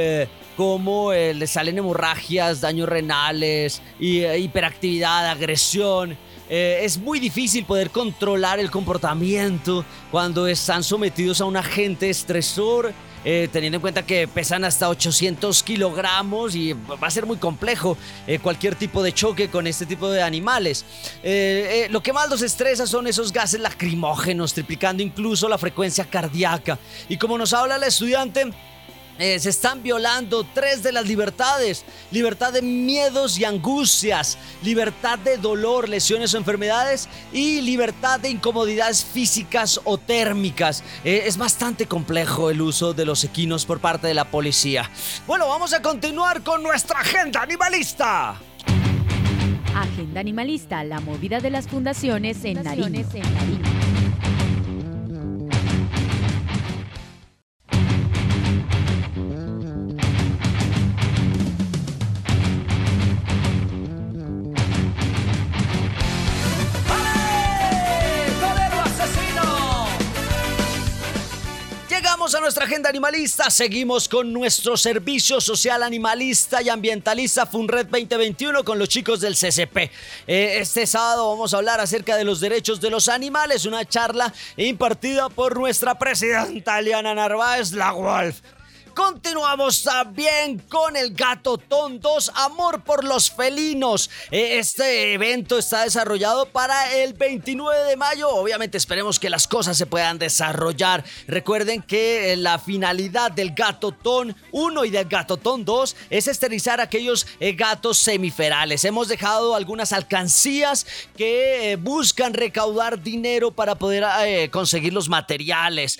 como les salen hemorragias, daños renales, hiperactividad, agresión eh, es muy difícil poder controlar el comportamiento cuando están sometidos a un agente estresor. Eh, teniendo en cuenta que pesan hasta 800 kilogramos y va a ser muy complejo eh, cualquier tipo de choque con este tipo de animales. lo que más los estresa son esos gases lacrimógenos, triplicando incluso la frecuencia cardíaca. Y como nos habla la estudiante, eh, se están violando tres de las libertades. Libertad de miedos y angustias, libertad de dolor, lesiones o enfermedades y libertad de incomodidades físicas o térmicas. Eh, es bastante complejo el uso de los equinos por parte de la policía. Bueno, vamos a continuar con nuestra agenda animalista. Agenda animalista, la movida de las fundaciones en Nariño. A nuestra agenda animalista. Seguimos con nuestro servicio social animalista y ambientalista FUNRED 2021 con los chicos del CCP. Eh, este sábado vamos a hablar acerca de los derechos de los animales, una charla impartida por nuestra presidenta Eliana Narváez, la Wolf. Continuamos también con el Gato Tontos, Amor por los Felinos. Eh, este evento está desarrollado para el 29 de mayo. Obviamente esperemos que las cosas se puedan desarrollar. Recuerden que eh, la finalidad del Gato Ton 1 y del Gato Ton 2 es esterilizar aquellos eh, gatos semiferales. Hemos dejado algunas alcancías que buscan recaudar dinero para poder conseguir los materiales.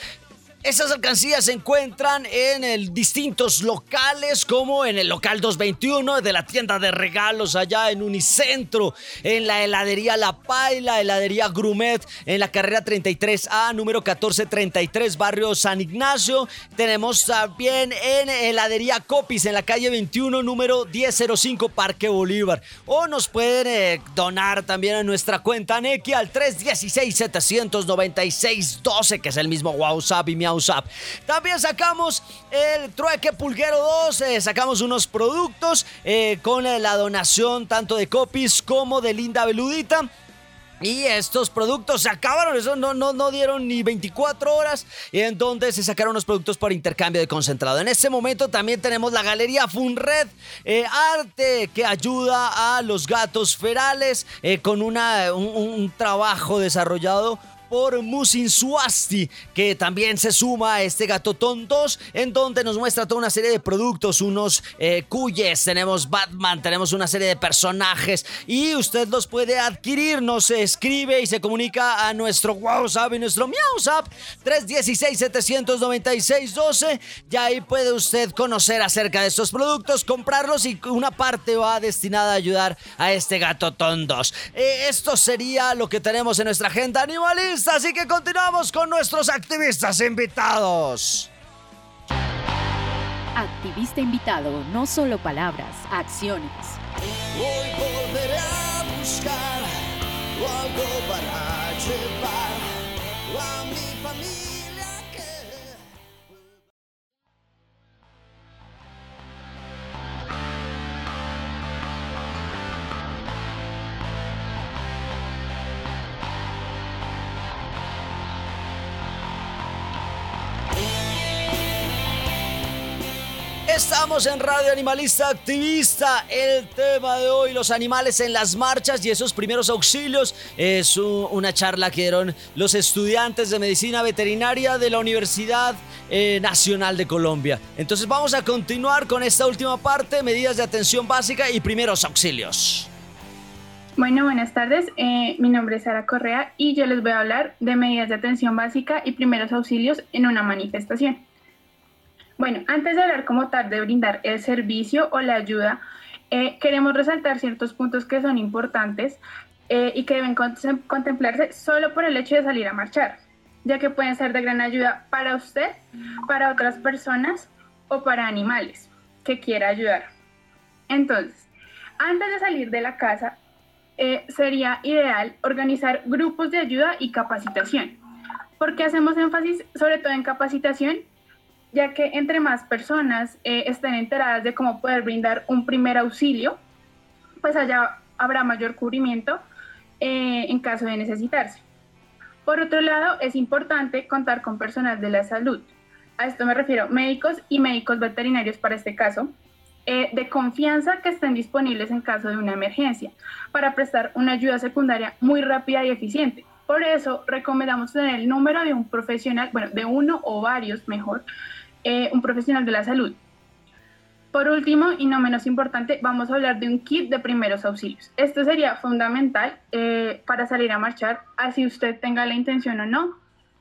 Esas alcancías se encuentran en distintos locales, como en el local 221 de la tienda de regalos allá en Unicentro, en la heladería La Paila, heladería Grumet, en la carrera 33A, número 1433, barrio San Ignacio. Tenemos también en heladería Copis, en la calle 21, número 1005, Parque Bolívar. O nos pueden eh, donar también a nuestra cuenta Neki al 316-796-12, que es el mismo WhatsApp y mi también sacamos el trueque pulguero 2, eh, sacamos unos productos eh, con la donación tanto de Copies como de Linda Beludita. Y estos productos se acabaron, eso no, no, no dieron ni 24 horas, y en donde se sacaron los productos por intercambio de concentrado. En este momento también tenemos la galería Funred, eh, arte que ayuda a los gatos ferales con una, un trabajo desarrollado por Musin Swasti, que también se suma a este Gatotón 2, en donde nos muestra toda una serie de productos, unos eh, cuyes, tenemos Batman, tenemos una serie de personajes y usted los puede adquirir, nos escribe y se comunica a nuestro WhatsApp y nuestro MiauSap 316-796-12, y ahí puede usted conocer acerca de estos productos, comprarlos y una parte va destinada a ayudar a este Gatotón 2. Eh, esto sería lo que tenemos en nuestra agenda animalista así que continuamos con nuestros activistas invitados. Activista invitado, no solo palabras, acciones. Hoy volveré a buscar algo para llevar Estamos en Radio Animalista Activista. El tema de hoy, los animales en las marchas y esos primeros auxilios, es una charla que dieron los estudiantes de medicina veterinaria de la Universidad eh, Nacional de Colombia. Entonces vamos a continuar con esta última parte, medidas de atención básica y primeros auxilios. Bueno, buenas tardes. Eh, mi nombre es Sara Correa y yo les voy a hablar de medidas de atención básica y primeros auxilios en una manifestación. Bueno, antes de hablar como tal de brindar el servicio o la ayuda, eh, queremos resaltar ciertos puntos que son importantes eh, y que deben contemplarse solo por el hecho de salir a marchar, ya que pueden ser de gran ayuda para usted, para otras personas o para animales que quiera ayudar. Entonces, antes de salir de la casa, eh, sería ideal organizar grupos de ayuda y capacitación. ¿Por qué hacemos énfasis sobre todo en capacitación? Ya que entre más personas eh, estén enteradas de cómo poder brindar un primer auxilio, pues allá habrá mayor cubrimiento eh, en caso de necesitarse. Por otro lado, es importante contar con personal de la salud. A esto me refiero médicos y médicos veterinarios para este caso, eh, de confianza que estén disponibles en caso de una emergencia para prestar una ayuda secundaria muy rápida y eficiente. Por eso recomendamos tener el número de un profesional, bueno, de uno o varios mejor, eh, un profesional de la salud. Por último, y no menos importante, vamos a hablar de un kit de primeros auxilios. Esto sería fundamental eh, para salir a marchar, así usted tenga la intención o no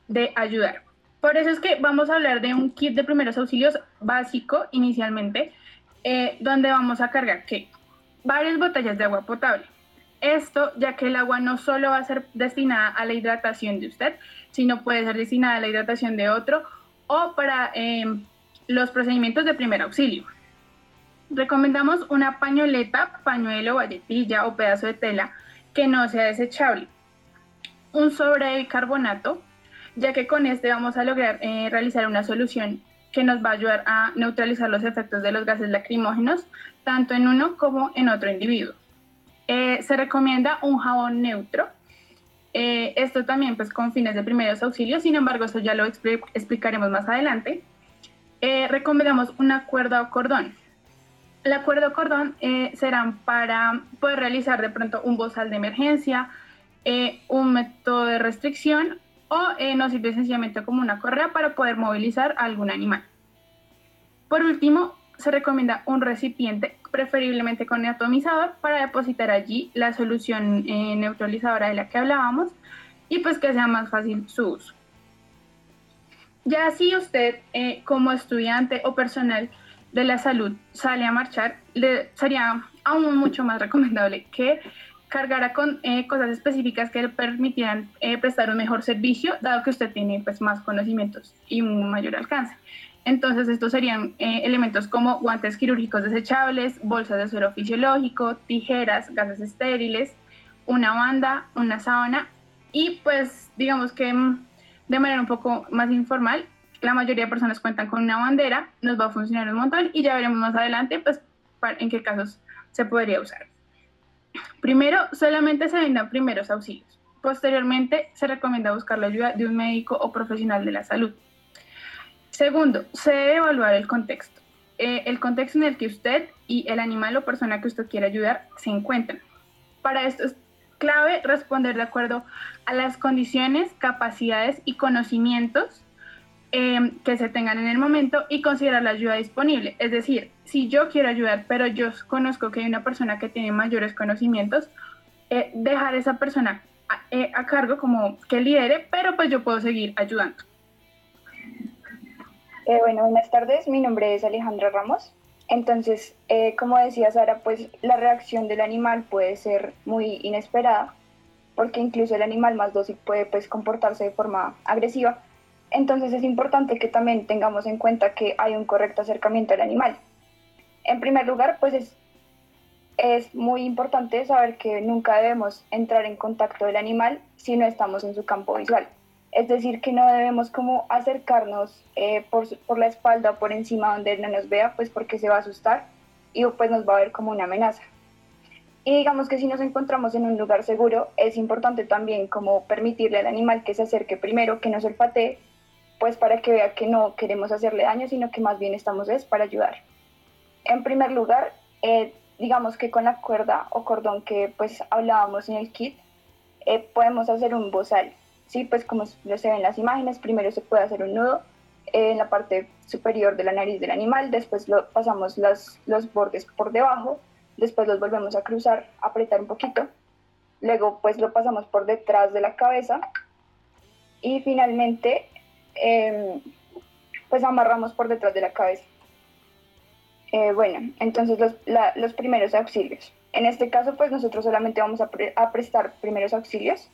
de ayudar. Por eso es que vamos a hablar de un kit de primeros auxilios básico inicialmente, eh, donde vamos a cargar ¿qué? varias botellas de agua potable. Esto ya que el agua no solo va a ser destinada a la hidratación de usted, sino puede ser destinada a la hidratación de otro o para em, los procedimientos de primer auxilio. Recomendamos una pañoleta, pañuelo, valletilla o pedazo de tela que no sea desechable. Un sobre de bicarbonato, ya que con este vamos a lograr eh, realizar una solución que nos va a ayudar a neutralizar los efectos de los gases lacrimógenos, tanto en uno como en otro individuo. Eh, se recomienda un jabón neutro, eh, esto también pues con fines de primeros auxilios, sin embargo eso ya lo explicaremos más adelante. Eh, recomendamos una cuerda o cordón. La cuerda o cordón serán para poder realizar de pronto un bozal de emergencia, un método de restricción o nos sirve sencillamente como una correa para poder movilizar a algún animal. Por último, se recomienda un recipiente, preferiblemente con atomizador, para depositar allí la solución eh, neutralizadora de la que hablábamos y pues que sea más fácil su uso. Ya si usted eh, como estudiante o personal de la salud sale a marchar, le sería aún mucho más recomendable que cargara con eh, cosas específicas que le permitieran prestar un mejor servicio, dado que usted tiene pues, más conocimientos y un mayor alcance. Entonces, estos serían eh, elementos como guantes quirúrgicos desechables, bolsas de suero fisiológico, tijeras, gases estériles, una banda, una sábana y pues digamos que mm, de manera un poco más informal, la mayoría de personas cuentan con una bandera, nos va a funcionar un montón y ya veremos más adelante pues en qué casos se podría usar. Primero, solamente se vendan primeros auxilios. Posteriormente, se recomienda buscar la ayuda de un médico o profesional de la salud. Segundo, se debe evaluar el contexto. Eh, el contexto en el que usted y el animal o persona que usted quiere ayudar se encuentran. Para esto es clave responder de acuerdo a las condiciones, capacidades y conocimientos em, que se tengan en el momento y considerar la ayuda disponible. Es decir, si yo quiero ayudar, pero yo conozco que hay una persona que tiene mayores conocimientos, eh, dejar a esa persona a, eh, a cargo como que lidere, pero pues yo puedo seguir ayudando. Eh, bueno, buenas tardes, mi nombre es Alejandra Ramos. Entonces, eh, como decía Sara, pues la reacción del animal puede ser muy inesperada, porque incluso el animal más dócil puede pues comportarse de forma agresiva. Entonces es importante que también tengamos en cuenta que hay un correcto acercamiento al animal. En primer lugar, pues es, es muy importante saber que nunca debemos entrar en contacto del animal si no estamos en su campo visual. Es decir, que no debemos como acercarnos eh, por, por, la espalda o por encima donde él no nos vea, pues porque se va a asustar y pues nos va a ver como una amenaza. Y digamos que si nos encontramos en un lugar seguro, es importante también como permitirle al animal que se acerque primero, que nos olfatee, pues para que vea que no queremos hacerle daño, sino que más bien estamos es para ayudar. En primer lugar, eh, digamos que con la cuerda o cordón que pues hablábamos en el kit, eh, podemos hacer un bozal ¿sí? Pues como se ve en las imágenes, primero se puede hacer un nudo en la parte superior de la nariz del animal, después lo, pasamos los, los bordes por debajo, después los volvemos a cruzar, apretar un poquito, luego pues lo pasamos por detrás de la cabeza y finalmente em, pues amarramos por detrás de la cabeza. Eh, bueno, entonces los, los, primeros auxilios. En este caso pues nosotros solamente vamos a prestar primeros auxilios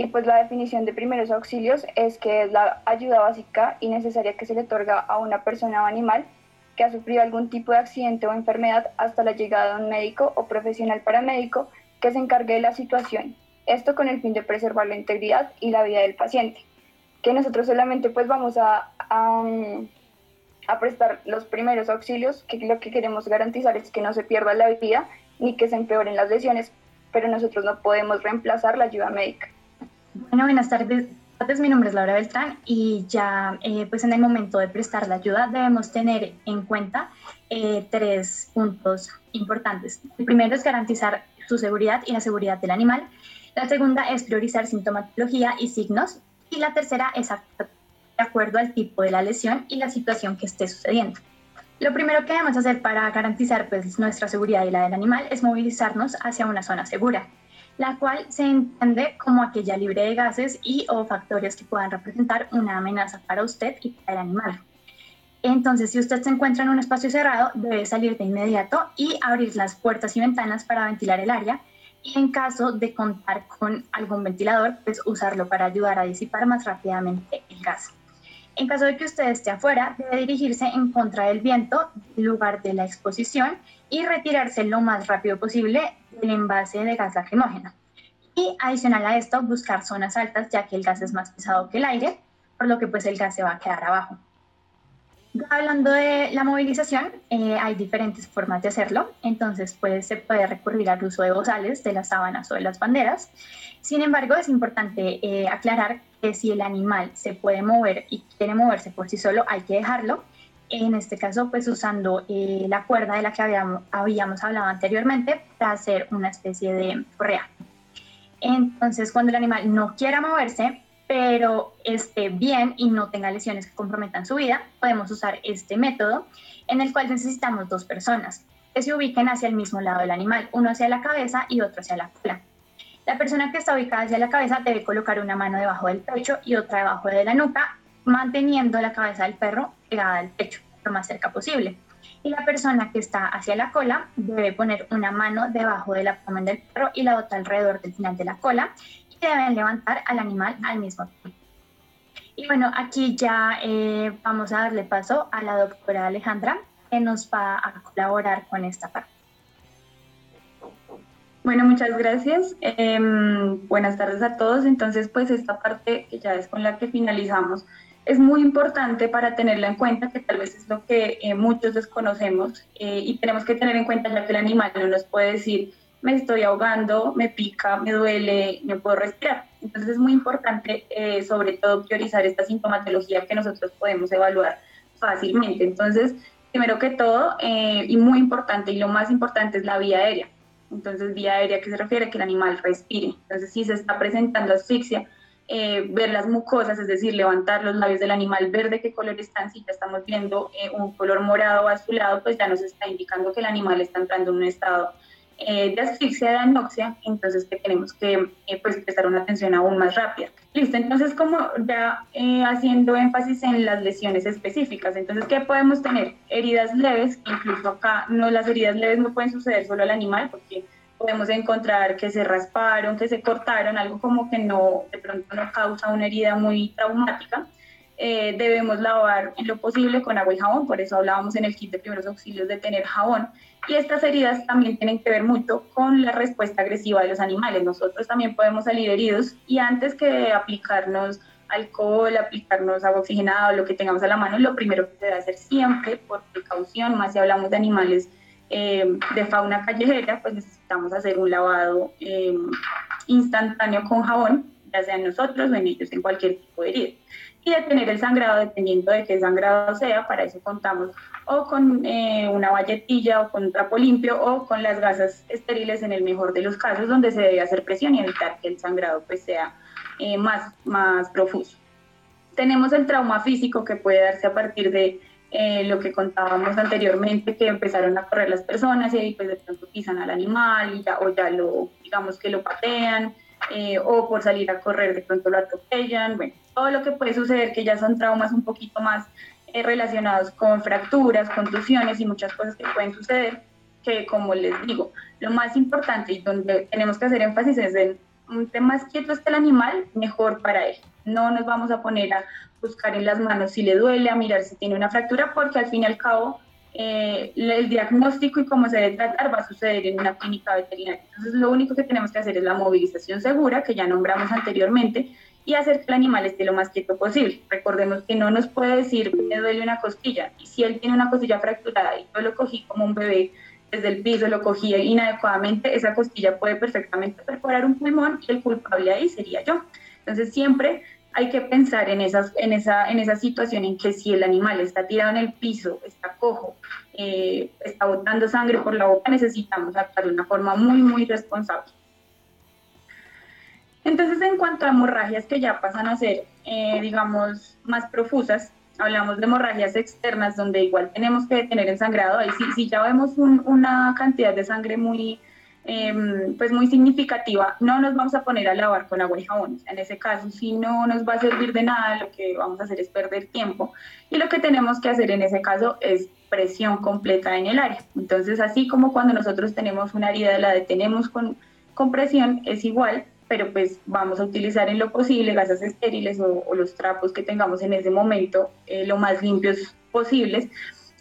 y pues la definición de primeros auxilios es que es la ayuda básica y necesaria que se le otorga a una persona o animal que ha sufrido algún tipo de accidente o enfermedad hasta la llegada de un médico o profesional paramédico que se encargue de la situación. Esto con el fin de preservar la integridad y la vida del paciente. Que nosotros solamente pues vamos a, a, a prestar los primeros auxilios, que lo que queremos garantizar es que no se pierda la vida ni que se empeoren las lesiones pero nosotros no podemos reemplazar la ayuda médica. Bueno, buenas tardes. Mi nombre es Laura Beltrán y ya eh, pues en el momento de prestar la ayuda debemos tener en cuenta eh, tres puntos importantes. El primero es garantizar su seguridad y la seguridad del animal. La segunda es priorizar sintomatología y signos. Y la tercera es actuar de acuerdo al tipo de la lesión y la situación que esté sucediendo. Lo primero que debemos hacer para garantizar pues, nuestra seguridad y la del animal es movilizarnos hacia una zona segura, la cual se entiende como aquella libre de gases y o factores que puedan representar una amenaza para usted y para el animal. Entonces, si usted se encuentra en un espacio cerrado, debe salir de inmediato y abrir las puertas y ventanas para ventilar el área. Y en caso de contar con algún ventilador, pues usarlo para ayudar a disipar más rápidamente el gas. En caso de que usted esté afuera, debe dirigirse en contra del viento, en lugar de la exposición, y retirarse lo más rápido posible del envase de gas lacrimógeno. Y adicional a esto, buscar zonas altas, ya que el gas es más pesado que el aire, por lo que pues el gas se va a quedar abajo. Hablando de la movilización, eh, hay diferentes formas de hacerlo. Entonces, pues, se puede recurrir al uso de bozales, de las sábanas o de las banderas. Sin embargo, es importante eh, aclarar que si el animal se puede mover y quiere moverse por sí solo, hay que dejarlo. En este caso, pues usando eh, la cuerda de la que habíamos, habíamos hablado anteriormente para hacer una especie de correa. Entonces, cuando el animal no quiera moverse, pero esté bien y no tenga lesiones que comprometan su vida, podemos usar este método en el cual necesitamos dos personas que se ubiquen hacia el mismo lado del animal, uno hacia la cabeza y otro hacia la cola. La persona que está ubicada hacia la cabeza debe colocar una mano debajo del pecho y otra debajo de la nuca, manteniendo la cabeza del perro pegada al pecho lo más cerca posible. Y la persona que está hacia la cola debe poner una mano debajo del abdomen del perro y la otra alrededor del final de la cola deben levantar al animal al mismo tiempo. Y bueno, aquí ya eh, vamos a darle paso a la doctora Alejandra, que nos va a colaborar con esta parte. Bueno, muchas gracias. Em, buenas tardes a todos. Entonces, pues esta parte que ya es con la que finalizamos es muy importante para tenerla en cuenta, que tal vez es lo que eh, muchos desconocemos eh, y tenemos que tener en cuenta ya que el animal no nos puede decir me estoy ahogando, me pica, me duele, no puedo respirar. Entonces es muy importante, eh, sobre todo, priorizar esta sintomatología que nosotros podemos evaluar fácilmente. Entonces, primero que todo, y muy importante, y lo más importante es la vía aérea. Entonces, vía aérea que se refiere que el animal respire. Entonces, si se está presentando asfixia, eh, ver las mucosas, es decir, levantar los labios del animal, ver de qué color están, si ya estamos viendo un color morado o azulado, pues ya nos está indicando que el animal está entrando en un estado eh, de asfixia, de anoxia, entonces que tenemos que eh, pues, prestar una atención aún más rápida. Listo, entonces como ya eh, haciendo énfasis en las lesiones específicas, entonces ¿qué podemos tener? Heridas leves, incluso acá no las heridas leves no pueden suceder solo al animal porque podemos encontrar que se rasparon, que se cortaron, algo como que no, de pronto no causa una herida muy traumática. debemos lavar en lo posible con agua y jabón, por eso hablábamos en el kit de primeros auxilios de tener jabón y estas heridas también tienen que ver mucho con la respuesta agresiva de los animales. Nosotros también podemos salir heridos y antes que aplicarnos alcohol, aplicarnos agua oxigenada o lo que tengamos a la mano, lo primero que se debe hacer siempre por precaución, más si hablamos de animales eh, de fauna callejera, pues necesitamos hacer un lavado eh, instantáneo con jabón, ya sea en nosotros o en ellos, en cualquier tipo de herida y detener el sangrado dependiendo de qué sangrado sea. Para eso contamos o con eh, una valletilla o con un trapo limpio o con las gasas estériles en el mejor de los casos donde se debe hacer presión y evitar que el sangrado pues sea eh, más, más profuso. Tenemos el trauma físico que puede darse a partir de eh, lo que contábamos anteriormente, que empezaron a correr las personas y pues de pronto pisan al animal y ya, o ya lo, digamos que lo patean, o por salir a correr de pronto lo atropellan, bueno, todo lo que puede suceder, que ya son traumas un poquito más eh, relacionados con fracturas, contusiones y muchas cosas que pueden suceder, que como les digo, lo más importante y donde tenemos que hacer énfasis es en un tema más quieto está el animal, mejor para él. No nos vamos a poner a buscar en las manos si le duele, a mirar si tiene una fractura, porque al fin y al cabo eh, el diagnóstico y cómo se debe tratar va a suceder en una clínica veterinaria. Entonces lo único que tenemos que hacer es la movilización segura, que ya nombramos anteriormente, y hacer que el animal esté lo más quieto posible. Recordemos que no nos puede decir me duele una costilla y si él tiene una costilla fracturada y yo lo cogí como un bebé desde el piso lo cogía inadecuadamente, esa costilla puede perfectamente perforar un pulmón y el culpable ahí sería yo. Entonces siempre hay que pensar en, esas, en, esa, en esa situación en que si el animal está tirado en el piso, está cojo, eh, está botando sangre por la boca, necesitamos actuar de una forma muy, muy responsable. Entonces, en cuanto a hemorragias que ya pasan a ser, eh, digamos, más profusas, hablamos de hemorragias externas, donde igual tenemos que detener el sangrado. Ahí sí, si ya vemos una cantidad de sangre muy, Em, pues muy significativa, no nos vamos a poner a lavar con agua y jabón. En ese caso, si no nos va a servir de nada, lo que vamos a hacer es perder tiempo. Y lo que tenemos que hacer en ese caso es presión completa en el área. Entonces, así como cuando nosotros tenemos una herida, la detenemos con, con presión, es igual, pero pues vamos a utilizar en lo posible gasas estériles o, los trapos que tengamos en ese momento eh, lo más limpios posibles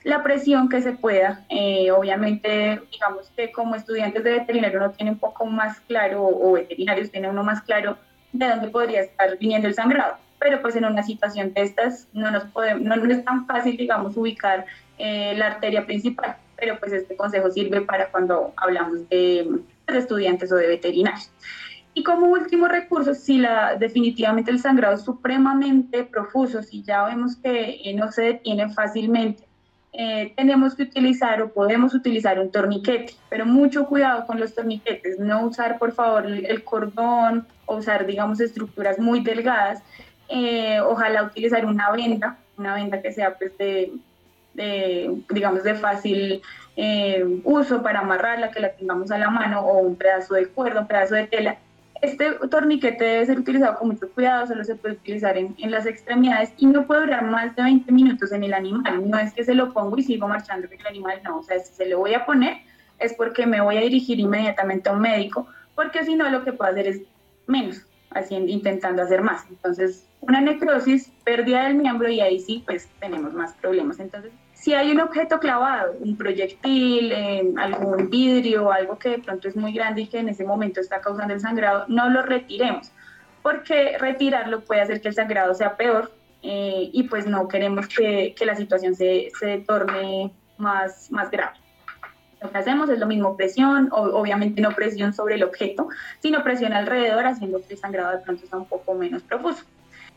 la presión que se pueda. Eh, obviamente, digamos que como estudiantes de veterinario uno tiene un poco más claro, o veterinarios tienen uno más claro de dónde podría estar viniendo el sangrado. Pero pues en una situación de estas no, nos podemos, no, es tan fácil, digamos, ubicar eh, la arteria principal. Pero pues este consejo sirve para cuando hablamos de, de estudiantes o de veterinarios. Y como último recurso, si la, definitivamente el sangrado es supremamente profuso, si ya vemos que eh, no se detiene fácilmente, eh, tenemos que utilizar o podemos utilizar un torniquete, pero mucho cuidado con los torniquetes, no usar por favor el, cordón o usar digamos estructuras muy delgadas, eh, ojalá utilizar una venda, una venda que sea pues de, digamos de fácil eh, uso para amarrarla, que la tengamos a la mano o un pedazo de cuerda, un pedazo de tela este torniquete debe ser utilizado con mucho cuidado, solo se puede utilizar en, las extremidades y no puede durar más de 20 minutos en el animal. No es que se lo pongo y sigo marchando con el animal, no. O sea, si se lo voy a poner es porque me voy a dirigir inmediatamente a un médico, porque si no lo que puedo hacer es menos, haciendo, intentando hacer más. Entonces, una necrosis, pérdida del miembro y ahí sí, pues tenemos más problemas. Entonces, si hay un objeto clavado, un proyectil, algún vidrio, algo que de pronto es muy grande y que en ese momento está causando el sangrado, no lo retiremos, porque retirarlo puede hacer que el sangrado sea peor eh, y pues no queremos que, la situación se, se, torne más, más grave. Lo que hacemos es lo mismo, presión, obviamente no presión sobre el objeto, sino presión alrededor, haciendo que el sangrado de pronto sea un poco menos profuso.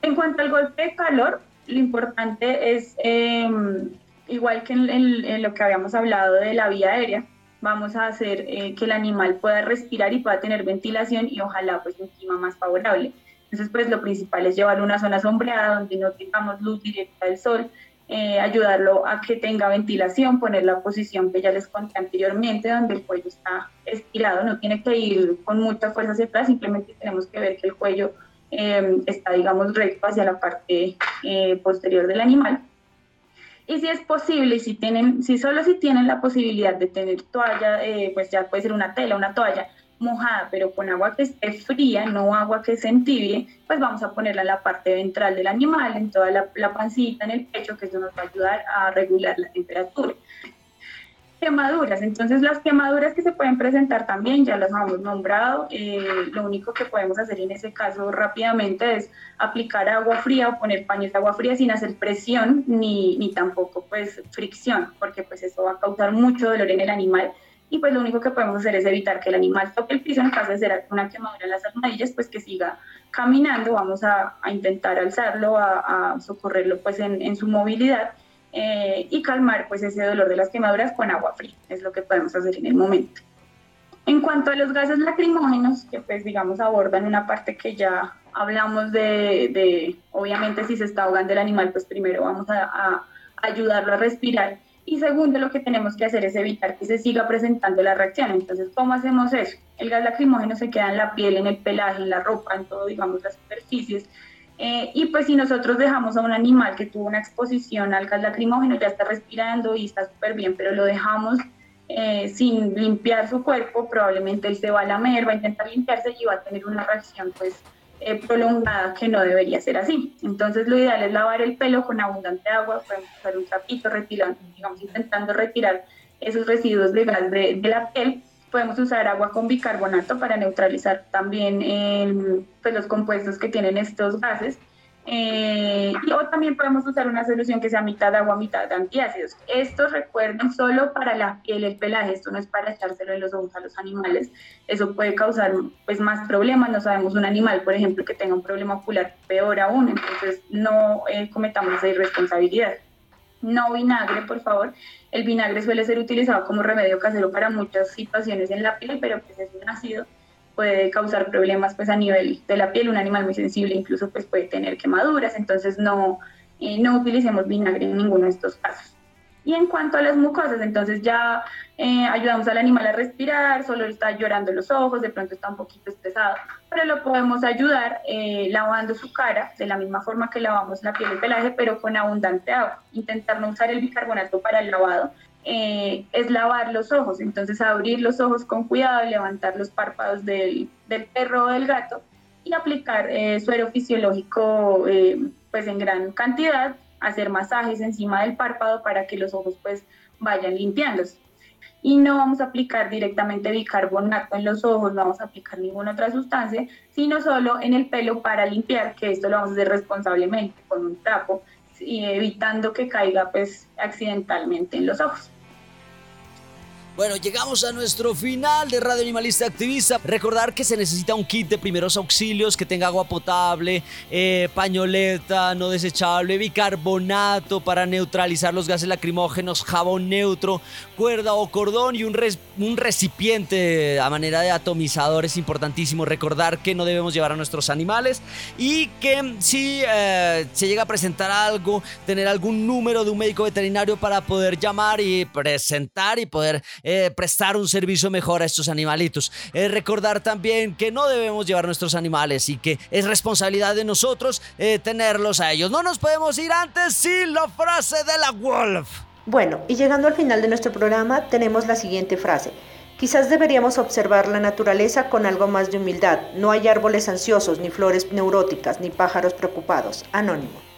En cuanto al golpe de calor, lo importante es em, igual que en, lo que habíamos hablado de la vía aérea, vamos a hacer eh, que el animal pueda respirar y pueda tener ventilación y ojalá pues un clima más favorable. Entonces pues lo principal es llevarlo a una zona sombreada donde no tengamos luz directa del sol, eh, ayudarlo a que tenga ventilación, poner la posición que ya les conté anteriormente, donde el cuello está estirado, no tiene que ir con mucha fuerza hacia atrás, simplemente tenemos que ver que el cuello eh, está, digamos, recto hacia la parte posterior del animal y si es posible, si tienen, si solo si tienen la posibilidad de tener toalla, eh, pues ya puede ser una tela, una toalla mojada, pero con agua que esté fría, no agua que se entibie, pues vamos a ponerla en la parte ventral del animal, en toda la, la pancita, en el pecho, que eso nos va a ayudar a regular la temperatura quemaduras. Entonces las quemaduras que se pueden presentar también, ya las hemos nombrado, eh, lo único que podemos hacer en ese caso rápidamente es aplicar agua fría o poner paños de agua fría sin hacer presión ni, ni tampoco pues fricción, porque pues eso va a causar mucho dolor en el animal. Y pues lo único que podemos hacer es evitar que el animal toque el piso en caso de ser una quemadura en las armadillas, pues que siga caminando, vamos a, a intentar alzarlo, a, socorrerlo pues en su movilidad eh, y calmar pues ese dolor de las quemaduras con agua fría, es lo que podemos hacer en el momento. En cuanto a los gases lacrimógenos, que pues digamos abordan una parte que ya hablamos de, de obviamente si se está ahogando el animal, pues primero vamos a, a, ayudarlo a respirar y segundo lo que tenemos que hacer es evitar que se siga presentando la reacción. Entonces, ¿cómo hacemos eso? El gas lacrimógeno se queda en la piel, en el pelaje, en la ropa, en todo, digamos, las superficies eh, y pues si nosotros dejamos a un animal que tuvo una exposición al gas lacrimógeno, ya está respirando y está súper bien, pero lo dejamos eh, sin limpiar su cuerpo, probablemente él se va a lamer, va a intentar limpiarse y va a tener una reacción pues eh, prolongada que no debería ser así. Entonces lo ideal es lavar el pelo con abundante agua, podemos usar un trapito retirando, digamos, intentando retirar esos residuos de gas de, de la piel Podemos usar agua con bicarbonato para neutralizar también pues, los compuestos que tienen estos gases. Eh, o también podemos usar una solución que sea mitad agua, mitad antiácidos. Esto recuerden solo para la piel, el pelaje, esto no es para echárselo en los ojos a los animales. Eso puede causar pues, más problemas. No sabemos un animal, por ejemplo, que tenga un problema ocular, peor aún. Entonces no eh, cometamos esa irresponsabilidad. No vinagre, por favor. El vinagre suele ser utilizado como remedio casero para muchas situaciones en la piel, pero pues es un ácido puede causar problemas pues a nivel de la piel, un animal muy sensible incluso pues puede tener quemaduras, entonces no, eh, no utilicemos vinagre en ninguno de estos casos. Y en cuanto a las mucosas, entonces ya eh, ayudamos al animal a respirar, solo está llorando los ojos, de pronto está un poquito estresado, pero lo podemos ayudar eh, lavando su cara de la misma forma que lavamos la piel y el pelaje, pero con abundante agua. Intentar no usar el bicarbonato para el lavado, eh, es lavar los ojos. Entonces abrir los ojos con cuidado, levantar los párpados del, perro o del gato y aplicar eh, suero fisiológico eh, pues en gran cantidad, hacer masajes encima del párpado para que los ojos pues vayan limpiándose. Y no vamos a aplicar directamente bicarbonato en los ojos, no vamos a aplicar ninguna otra sustancia, sino solo en el pelo para limpiar, que esto lo vamos a hacer responsablemente con un trapo y evitando que caiga pues accidentalmente en los ojos. Bueno, llegamos a nuestro final de Radio Animalista Activista. Recordar que se necesita un kit de primeros auxilios que tenga agua potable, eh, pañoleta no desechable, bicarbonato para neutralizar los gases lacrimógenos, jabón neutro, cuerda o cordón y un, un recipiente a manera de atomizador. Es importantísimo recordar que no debemos llevar a nuestros animales y que si eh, se llega a presentar algo, tener algún número de un médico veterinario para poder llamar y presentar y poder eh, prestar un servicio mejor a estos animalitos. Recordar también que no debemos llevar nuestros animales y que es responsabilidad de nosotros eh, tenerlos a ellos. No nos podemos ir antes sin la frase de la Wolf. Bueno, y llegando al final de nuestro programa tenemos la siguiente frase. Quizás deberíamos observar la naturaleza con algo más de humildad. No hay árboles ansiosos, ni flores neuróticas, ni pájaros preocupados. Anónimo.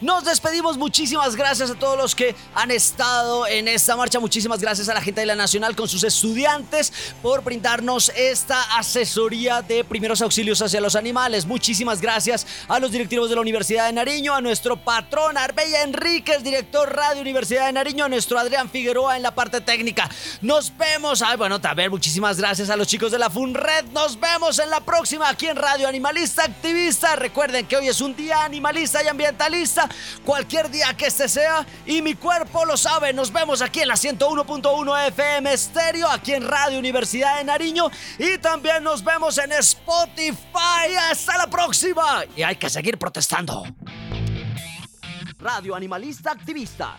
Nos despedimos. Muchísimas gracias a todos los que han estado en esta marcha. Muchísimas gracias a la gente de la Nacional con sus estudiantes por brindarnos esta asesoría de primeros auxilios hacia los animales. Muchísimas gracias a los directivos de la Universidad de Nariño, a nuestro patrón Arbella Enríquez, director Radio Universidad de Nariño, a nuestro Adrián Figueroa en la parte técnica. Nos vemos. Ay, bueno, también muchísimas gracias a los chicos de la FUNRED. Nos vemos en la próxima aquí en Radio Animalista Activista. Recuerden que hoy es un día animalista y ambientalista cualquier día que este sea. Y mi cuerpo lo sabe. Nos vemos aquí en la 101.1 FM Estéreo, aquí en Radio Universidad de Nariño. Y también nos vemos en Spotify. Hasta la próxima. Y hay que seguir protestando. Radio Animalista Activista